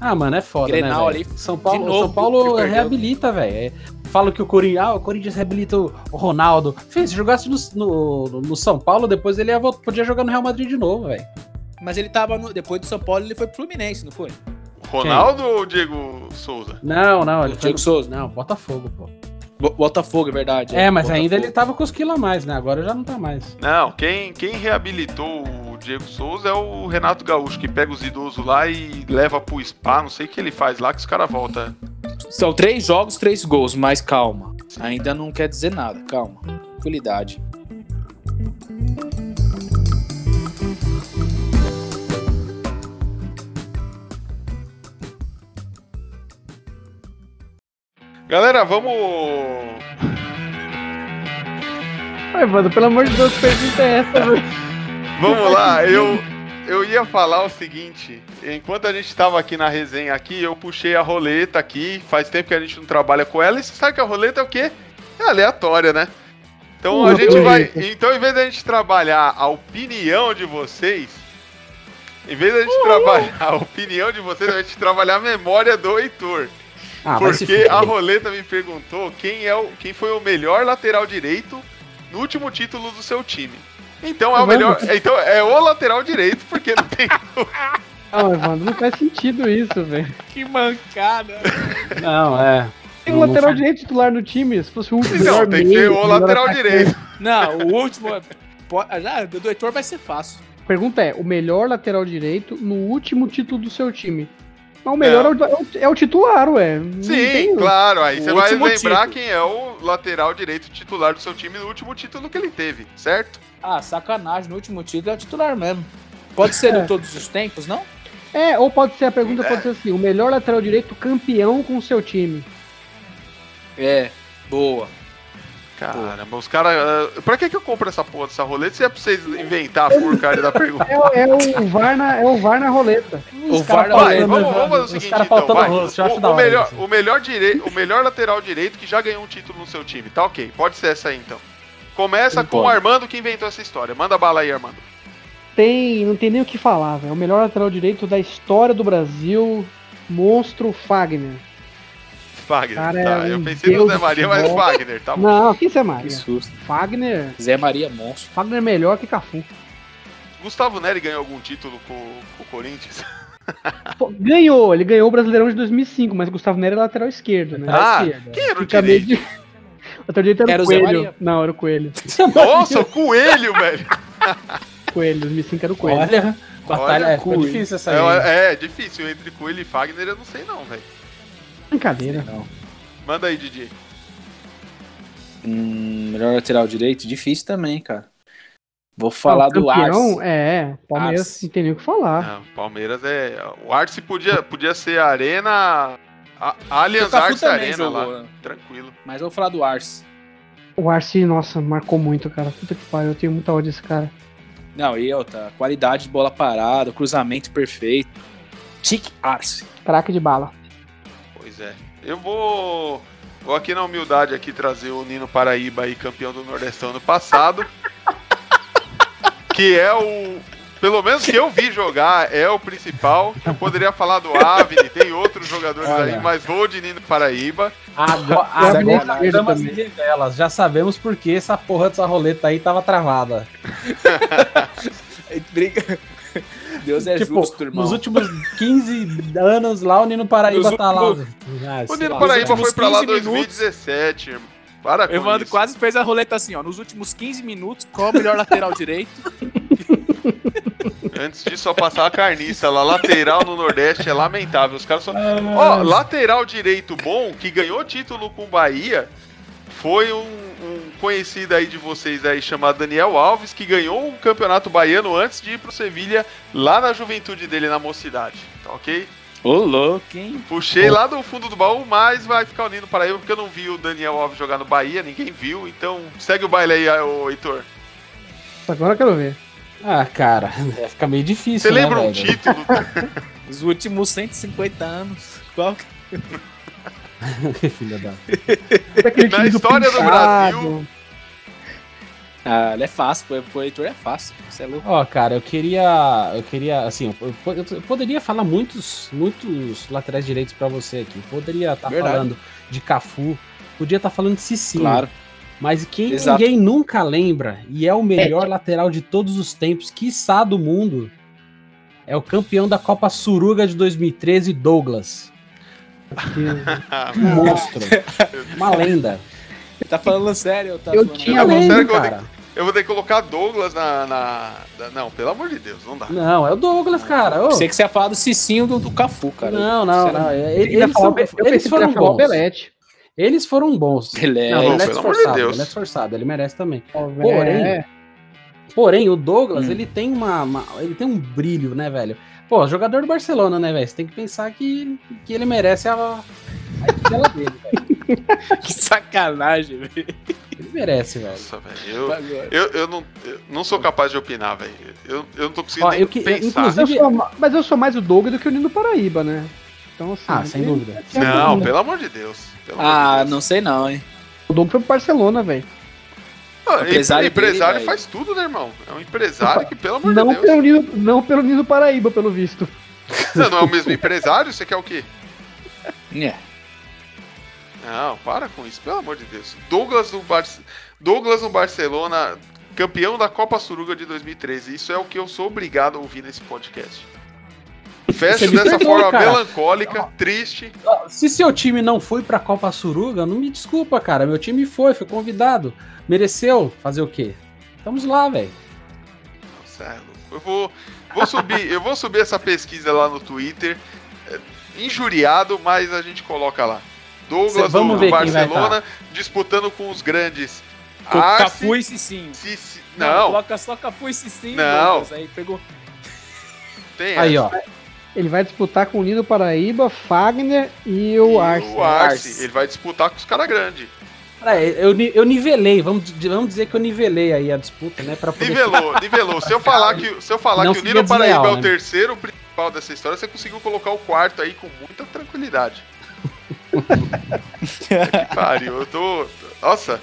Speaker 2: Ah, mano, é foda,
Speaker 3: Grenal
Speaker 2: né, velho?
Speaker 3: ali,
Speaker 2: São Paulo,
Speaker 3: de novo,
Speaker 2: São Paulo reabilita, velho. É, Falo que o Corinthians, ah, o Corinthians reabilita o Ronaldo. Fez, se jogasse no, no, no São Paulo, depois ele ia, podia jogar no Real Madrid de novo, velho.
Speaker 3: Mas ele tava no. Depois do São Paulo, ele foi pro Fluminense, não foi?
Speaker 1: Ronaldo ou Diego Souza?
Speaker 2: Não, não, ele
Speaker 3: O
Speaker 2: foi
Speaker 3: Diego
Speaker 2: no-
Speaker 3: Souza.
Speaker 2: Não, Botafogo, pô.
Speaker 3: Bo- Botafogo, é verdade.
Speaker 2: É, mas
Speaker 3: Botafogo.
Speaker 2: ainda ele tava com os quilos a mais, né? Agora já não tá mais.
Speaker 1: Não, quem, quem reabilitou o Diego Souza é o Renato Gaúcho, que pega os idosos lá e leva pro spa, não sei o que ele faz lá, que os caras voltam.
Speaker 3: São três jogos, três gols, mas calma. Ainda não quer dizer nada, calma. Tranquilidade.
Speaker 1: Galera, vamos.
Speaker 4: Ai, Evandro, pelo amor de Deus, pergunta é essa, velho.
Speaker 1: Vamos lá, eu, eu ia falar o seguinte. Enquanto a gente tava aqui na resenha aqui, eu puxei a roleta aqui. Faz tempo que a gente não trabalha com ela. E você sabe que a roleta é o quê? É aleatória, né? Então a gente vai. Então, em vez da gente trabalhar a opinião de vocês, em vez da gente trabalhar a opinião de vocês, a gente trabalhar a memória do Heitor.
Speaker 2: Ah,
Speaker 1: Porque a roleta me perguntou quem, é o, quem foi o melhor lateral direito no último título do seu time. Então é o melhor. Então é o lateral direito, porque não tem.
Speaker 4: Não, Evandro, não faz sentido isso, velho.
Speaker 3: Que mancada.
Speaker 2: Não, é.
Speaker 4: Tem um
Speaker 2: Não- não
Speaker 4: lateral
Speaker 2: faz-
Speaker 4: direito titular no time, se fosse o
Speaker 1: Não,
Speaker 4: melhor
Speaker 1: tem que ser o lateral direito.
Speaker 3: Não, o último. é- po- Já, do Heitor vai ser fácil.
Speaker 4: Pergunta é, o melhor lateral direito no último título do seu time. Mas o melhor
Speaker 1: Não.
Speaker 4: é o, é o titular, ué.
Speaker 1: Sim,
Speaker 4: tem-
Speaker 1: claro. Aí
Speaker 3: O
Speaker 1: você vai lembrar
Speaker 3: título.
Speaker 1: quem é o lateral direito titular do seu time no último título que ele teve, certo?
Speaker 3: Ah, sacanagem. No último título é o titular mesmo. Pode ser
Speaker 4: É.
Speaker 3: de todos os tempos, não?
Speaker 4: É, ou pode ser, a pergunta
Speaker 1: É.
Speaker 4: pode ser assim, o melhor lateral direito campeão com o seu time.
Speaker 3: É. Boa.
Speaker 1: Caramba, os caras. ah, pra que, que eu compro essa porra dessa roleta se é pra vocês inventar a porcaria da pergunta?
Speaker 4: É, o- é o VAR na, é o VAR na roleta.
Speaker 3: O
Speaker 2: Os caras
Speaker 3: VAR
Speaker 1: Vai,
Speaker 2: faltando,
Speaker 1: vamos, vamos fazer o
Speaker 2: os
Speaker 1: seguinte,
Speaker 2: caras
Speaker 1: então, vai.
Speaker 2: rosto,
Speaker 1: O, o
Speaker 2: hora
Speaker 1: melhor,
Speaker 2: isso.
Speaker 1: o, melhor direi- o melhor lateral direito que já ganhou um título no seu time, tá ok. Pode ser essa aí então. Começa com o
Speaker 3: pode.
Speaker 1: Armando que inventou essa história. Manda bala aí, Armando.
Speaker 4: Tem, não tem nem o que falar, velho. O melhor lateral direito da história do Brasil, monstro Fagner.
Speaker 1: Fagner.
Speaker 4: Cara,
Speaker 1: tá,
Speaker 4: é
Speaker 1: eu pensei no
Speaker 4: deus
Speaker 1: Zé
Speaker 4: do
Speaker 1: Maria, mas. Fagner, tá bom.
Speaker 4: Não, quem é Maria?
Speaker 3: Que susto.
Speaker 4: Fagner,
Speaker 3: Zé Maria Monstro.
Speaker 4: Fagner é melhor que Cafu.
Speaker 1: Gustavo Neri ganhou algum título com, com o Corinthians?
Speaker 4: Pô, ganhou, ele ganhou o Brasileirão de 2005, mas Gustavo Nery é lateral esquerdo, né?
Speaker 1: Ah,
Speaker 2: esquerda.
Speaker 1: quem era o
Speaker 4: Fica
Speaker 1: direito?
Speaker 4: de... O lateral direito era,
Speaker 3: Era
Speaker 4: o
Speaker 3: Zé
Speaker 4: Coelho.
Speaker 3: Maria?
Speaker 4: Não, era o Coelho.
Speaker 1: Nossa, o Coelho, velho.
Speaker 4: Coelho, 2005 era o Coelho.
Speaker 2: Olha, batalha,
Speaker 1: Olha,
Speaker 2: é, difícil essa aí. hein?
Speaker 1: É, é difícil. Entre Coelho e Fagner, eu não sei não, velho.
Speaker 4: Brincadeira.
Speaker 1: Manda aí, Didi.
Speaker 3: Hum, melhor lateral direito? Difícil também, cara. Vou falar
Speaker 4: o
Speaker 3: do
Speaker 4: campeão,
Speaker 3: Arce.
Speaker 4: É, é. Palmeiras
Speaker 3: Arce.
Speaker 4: não tem nem o que falar.
Speaker 1: Não, Palmeiras é. O Arce podia, podia ser a Arena. A, Allianz Arce Arena
Speaker 3: jogou,
Speaker 1: lá.
Speaker 3: né?
Speaker 1: Tranquilo.
Speaker 3: Mas eu vou falar do Arce.
Speaker 4: O Arce, nossa, marcou muito, cara. Puta que pariu, eu tenho muita ódio desse cara.
Speaker 3: Não, e outra, qualidade de bola parada, cruzamento perfeito. Tic Arce.
Speaker 4: Craque de bala.
Speaker 1: Pois é. Eu vou. Vou aqui na humildade aqui trazer o Nino Paraíba aí, campeão do Nordestão ano passado. que é o. Pelo menos que eu vi jogar, é o principal. Eu poderia falar do Avni, tem outros jogadores
Speaker 2: Olha.
Speaker 1: aí, mas vou de Nino Paraíba.
Speaker 2: Agora, agora estamos
Speaker 4: também.
Speaker 2: em revelas. Já sabemos por que essa porra dessa roleta aí tava travada.
Speaker 3: Briga. Deus é
Speaker 2: tipo,
Speaker 3: justo, irmão.
Speaker 2: nos últimos 15 anos lá, o Nino Paraíba
Speaker 3: Nos
Speaker 2: tá lá.
Speaker 3: últimos-
Speaker 2: Ah,
Speaker 1: O Nino
Speaker 2: lá.
Speaker 1: Paraíba foi pra lá
Speaker 3: 15 minutos.
Speaker 1: 2017, irmão. Para com
Speaker 3: Evandro
Speaker 1: isso.
Speaker 3: quase fez a roleta assim, ó. Nos últimos 15 minutos, qual o melhor lateral direito?
Speaker 1: Antes disso, só passar a carniça lá. Lateral no Nordeste é lamentável. Os caras só.
Speaker 2: Ah.
Speaker 1: Ó, lateral direito bom, que ganhou título com o Bahia, foi um, um conhecido aí de vocês aí, chamado Daniel Alves, que ganhou um campeonato baiano antes de ir pro Sevilha, lá na juventude dele, na mocidade. Tá ok?
Speaker 3: Ô, louco, hein?
Speaker 1: Puxei lá do fundo do baú, mas vai ficar unindo para eu, porque eu não vi o Daniel Alves jogar no Bahia, ninguém viu. Então, segue o baile aí, ô Heitor.
Speaker 4: Agora eu quero ver.
Speaker 2: Ah, cara, é, fica meio difícil.
Speaker 1: Você
Speaker 2: né,
Speaker 1: lembra um
Speaker 2: velho?
Speaker 1: título?
Speaker 3: Os últimos 150 anos. Qual que...
Speaker 2: Filha da.
Speaker 1: Na história do
Speaker 4: Pintado.
Speaker 1: Brasil.
Speaker 3: Ah, ele é fácil. Pro Heitor é fácil. Você é louco.
Speaker 2: Ó, cara, eu queria. Eu queria. Assim, eu, eu- eu poderia falar muitos, muitos laterais direitos pra você aqui. Poderia estar
Speaker 3: Verdade.
Speaker 2: falando de Cafu. Podia estar falando de Cicinho.
Speaker 3: Claro.
Speaker 2: Mas quem
Speaker 3: Exato.
Speaker 2: ninguém nunca lembra, e é o melhor lateral de todos os tempos, quiçá do mundo, é o campeão da Copa Suruga de 2013, Douglas. Um monstro. Uma lenda.
Speaker 3: Tá falando sério? Tá
Speaker 4: Eu
Speaker 3: falando-
Speaker 4: tinha
Speaker 1: sério
Speaker 2: lenda,
Speaker 1: que eu vou
Speaker 2: cara.
Speaker 1: Eu vou ter que colocar Douglas na. na- na- Não, pelo amor de Deus, não dá.
Speaker 2: Não, é o Douglas, cara. Ô,
Speaker 3: Pensei que você ia falar do Cicinho do, do Cafu, cara.
Speaker 2: não, não, não.
Speaker 4: Eu
Speaker 2: Eles,
Speaker 4: ia
Speaker 2: eles
Speaker 4: falar-
Speaker 2: são-
Speaker 4: eu
Speaker 2: eles foram bons.
Speaker 4: Belete.
Speaker 2: Eles foram bons. Não,
Speaker 1: Não,
Speaker 2: ele é
Speaker 1: de
Speaker 2: esforçado,
Speaker 1: Deus.
Speaker 2: ele é esforçado, ele merece também.
Speaker 4: Ó,
Speaker 2: Porém,
Speaker 4: é,
Speaker 2: Porém, o Douglas,
Speaker 3: Hum.
Speaker 2: ele tem uma, uma- Ele tem um brilho, né, velho? Pô, jogador do Barcelona, né, velho? Você tem que pensar que, que ele merece a. a dele, velho.
Speaker 3: Que sacanagem, velho.
Speaker 2: Ele merece, velho.
Speaker 1: Nossa, velho. Eu,
Speaker 3: Agora.
Speaker 1: eu, eu, não, eu não sou capaz de opinar, velho. Eu, eu não tô conseguindo
Speaker 2: Ó, eu que-
Speaker 1: pensar.
Speaker 2: inclusive-
Speaker 4: eu sou ma- mas eu sou mais o Doug do que o Nino Paraíba, né? Então, assim.
Speaker 2: Ah, sem dúvida.
Speaker 1: Não, pelo amor de Deus. Pelo amor
Speaker 3: Ah,
Speaker 1: de Deus.
Speaker 3: não sei não, hein.
Speaker 4: O Doug foi pro Barcelona, velho.
Speaker 1: Ah,
Speaker 3: O empresário
Speaker 1: empresário
Speaker 3: dele,
Speaker 1: faz tudo, né, irmão? É um empresário que, pelo amor
Speaker 4: Não
Speaker 1: de Deus.
Speaker 4: pelo, Nino, não pelo Nino Paraíba, pelo visto.
Speaker 1: Você não é o mesmo empresário? Você quer o quê?
Speaker 3: É.
Speaker 1: Não, para com isso, pelo amor de Deus. Douglas no, Bar... Douglas no Barcelona campeão da Copa Suruga de 2013. Isso é o que eu sou obrigado a ouvir nesse podcast. Fecho dessa forma
Speaker 2: cara.
Speaker 1: melancólica, triste.
Speaker 2: Se seu time não foi pra Copa Suruga, não me desculpa, cara. Meu time foi, foi convidado. Mereceu fazer o quê? Vamos lá, velho.
Speaker 1: Nossa, é louco. Eu vou, vou subir, eu vou subir essa pesquisa lá no Twitter. É, injuriado, mas a gente coloca lá. Douglas
Speaker 2: Cê- vamos
Speaker 1: do Barcelona disputando com os grandes. Arce,
Speaker 3: Cafu e Cicinho.
Speaker 1: Cici-
Speaker 3: Não,
Speaker 1: Não,
Speaker 3: coloca só Cafu e Cicinho.
Speaker 1: Não.
Speaker 3: Douglas, Aí pegou.
Speaker 1: tem
Speaker 2: Aí,
Speaker 1: essa.
Speaker 2: ó.
Speaker 4: Ele vai disputar com o Nino Paraíba, Fagner e o
Speaker 1: E
Speaker 4: Arce.
Speaker 1: o Arce.
Speaker 3: Arce.
Speaker 1: Ele vai disputar com os caras grandes.
Speaker 2: Eu, eu nivelei, vamos, vamos dizer que eu nivelei aí a disputa, né? Pra poder
Speaker 1: Nivelou, nivelou. Se eu falar que, se eu falar
Speaker 2: Não
Speaker 1: que o Nino Paraíba
Speaker 2: desleal,
Speaker 1: é o
Speaker 2: né?
Speaker 1: terceiro principal dessa história, você conseguiu colocar o quarto aí com muita tranquilidade. que pariu, eu tô. Nossa,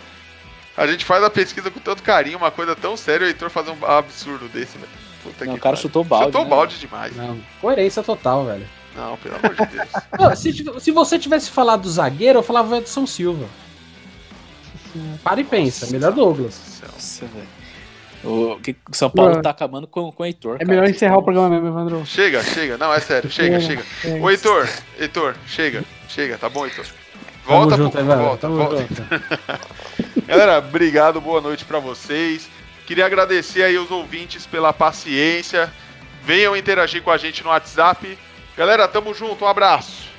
Speaker 1: a gente faz a pesquisa com tanto carinho, uma coisa tão séria, o Heitor fazer um absurdo desse, velho. Puta
Speaker 3: Não,
Speaker 1: que
Speaker 3: o cara
Speaker 1: pariu.
Speaker 3: chutou balde.
Speaker 1: Chutou
Speaker 3: né?
Speaker 1: balde demais.
Speaker 2: Não, coerência total, velho.
Speaker 1: Não, pelo amor de Deus.
Speaker 2: Pô, se, se você tivesse falado do zagueiro, eu falava Edson Silva. Para e pensa, melhor Douglas.
Speaker 3: Nossa, velho. O que- São Paulo tá acabando com, com o Heitor.
Speaker 4: É
Speaker 3: cara.
Speaker 4: melhor encerrar o programa mesmo, Evandro.
Speaker 1: Chega, chega. Não, é sério, chega, chega.
Speaker 4: chega.
Speaker 1: Ô, Heitor, Heitor, chega, chega, tá bom, Heitor? Volta,
Speaker 2: Tamo
Speaker 1: pro- volta,
Speaker 2: tamo
Speaker 1: volta. Galera, obrigado, boa noite pra vocês. Queria agradecer aí os ouvintes pela paciência. Venham interagir com a gente no WhatsApp. Galera, tamo junto, um abraço.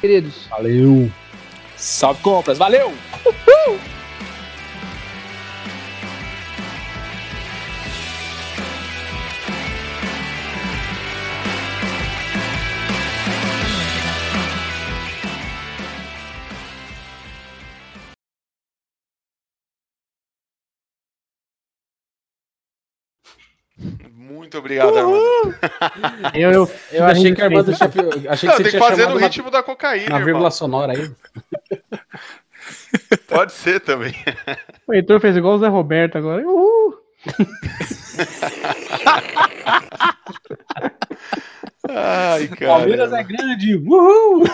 Speaker 4: Queridos.
Speaker 2: Valeu.
Speaker 3: Salve compras, valeu!
Speaker 1: Muito obrigado, Armando.
Speaker 4: Eu, eu,
Speaker 2: Eu achei que a Armando tinha. Achei
Speaker 1: Não,
Speaker 2: que
Speaker 1: tem que
Speaker 2: tinha
Speaker 1: fazer no ritmo da cocaína, irmão.
Speaker 2: vírgula sonora aí.
Speaker 1: Pode ser também.
Speaker 4: o Heitor fez igual o Zé Roberto agora. Uhul.
Speaker 1: Ai, cara.
Speaker 2: Palmeiras é grande. Uhul!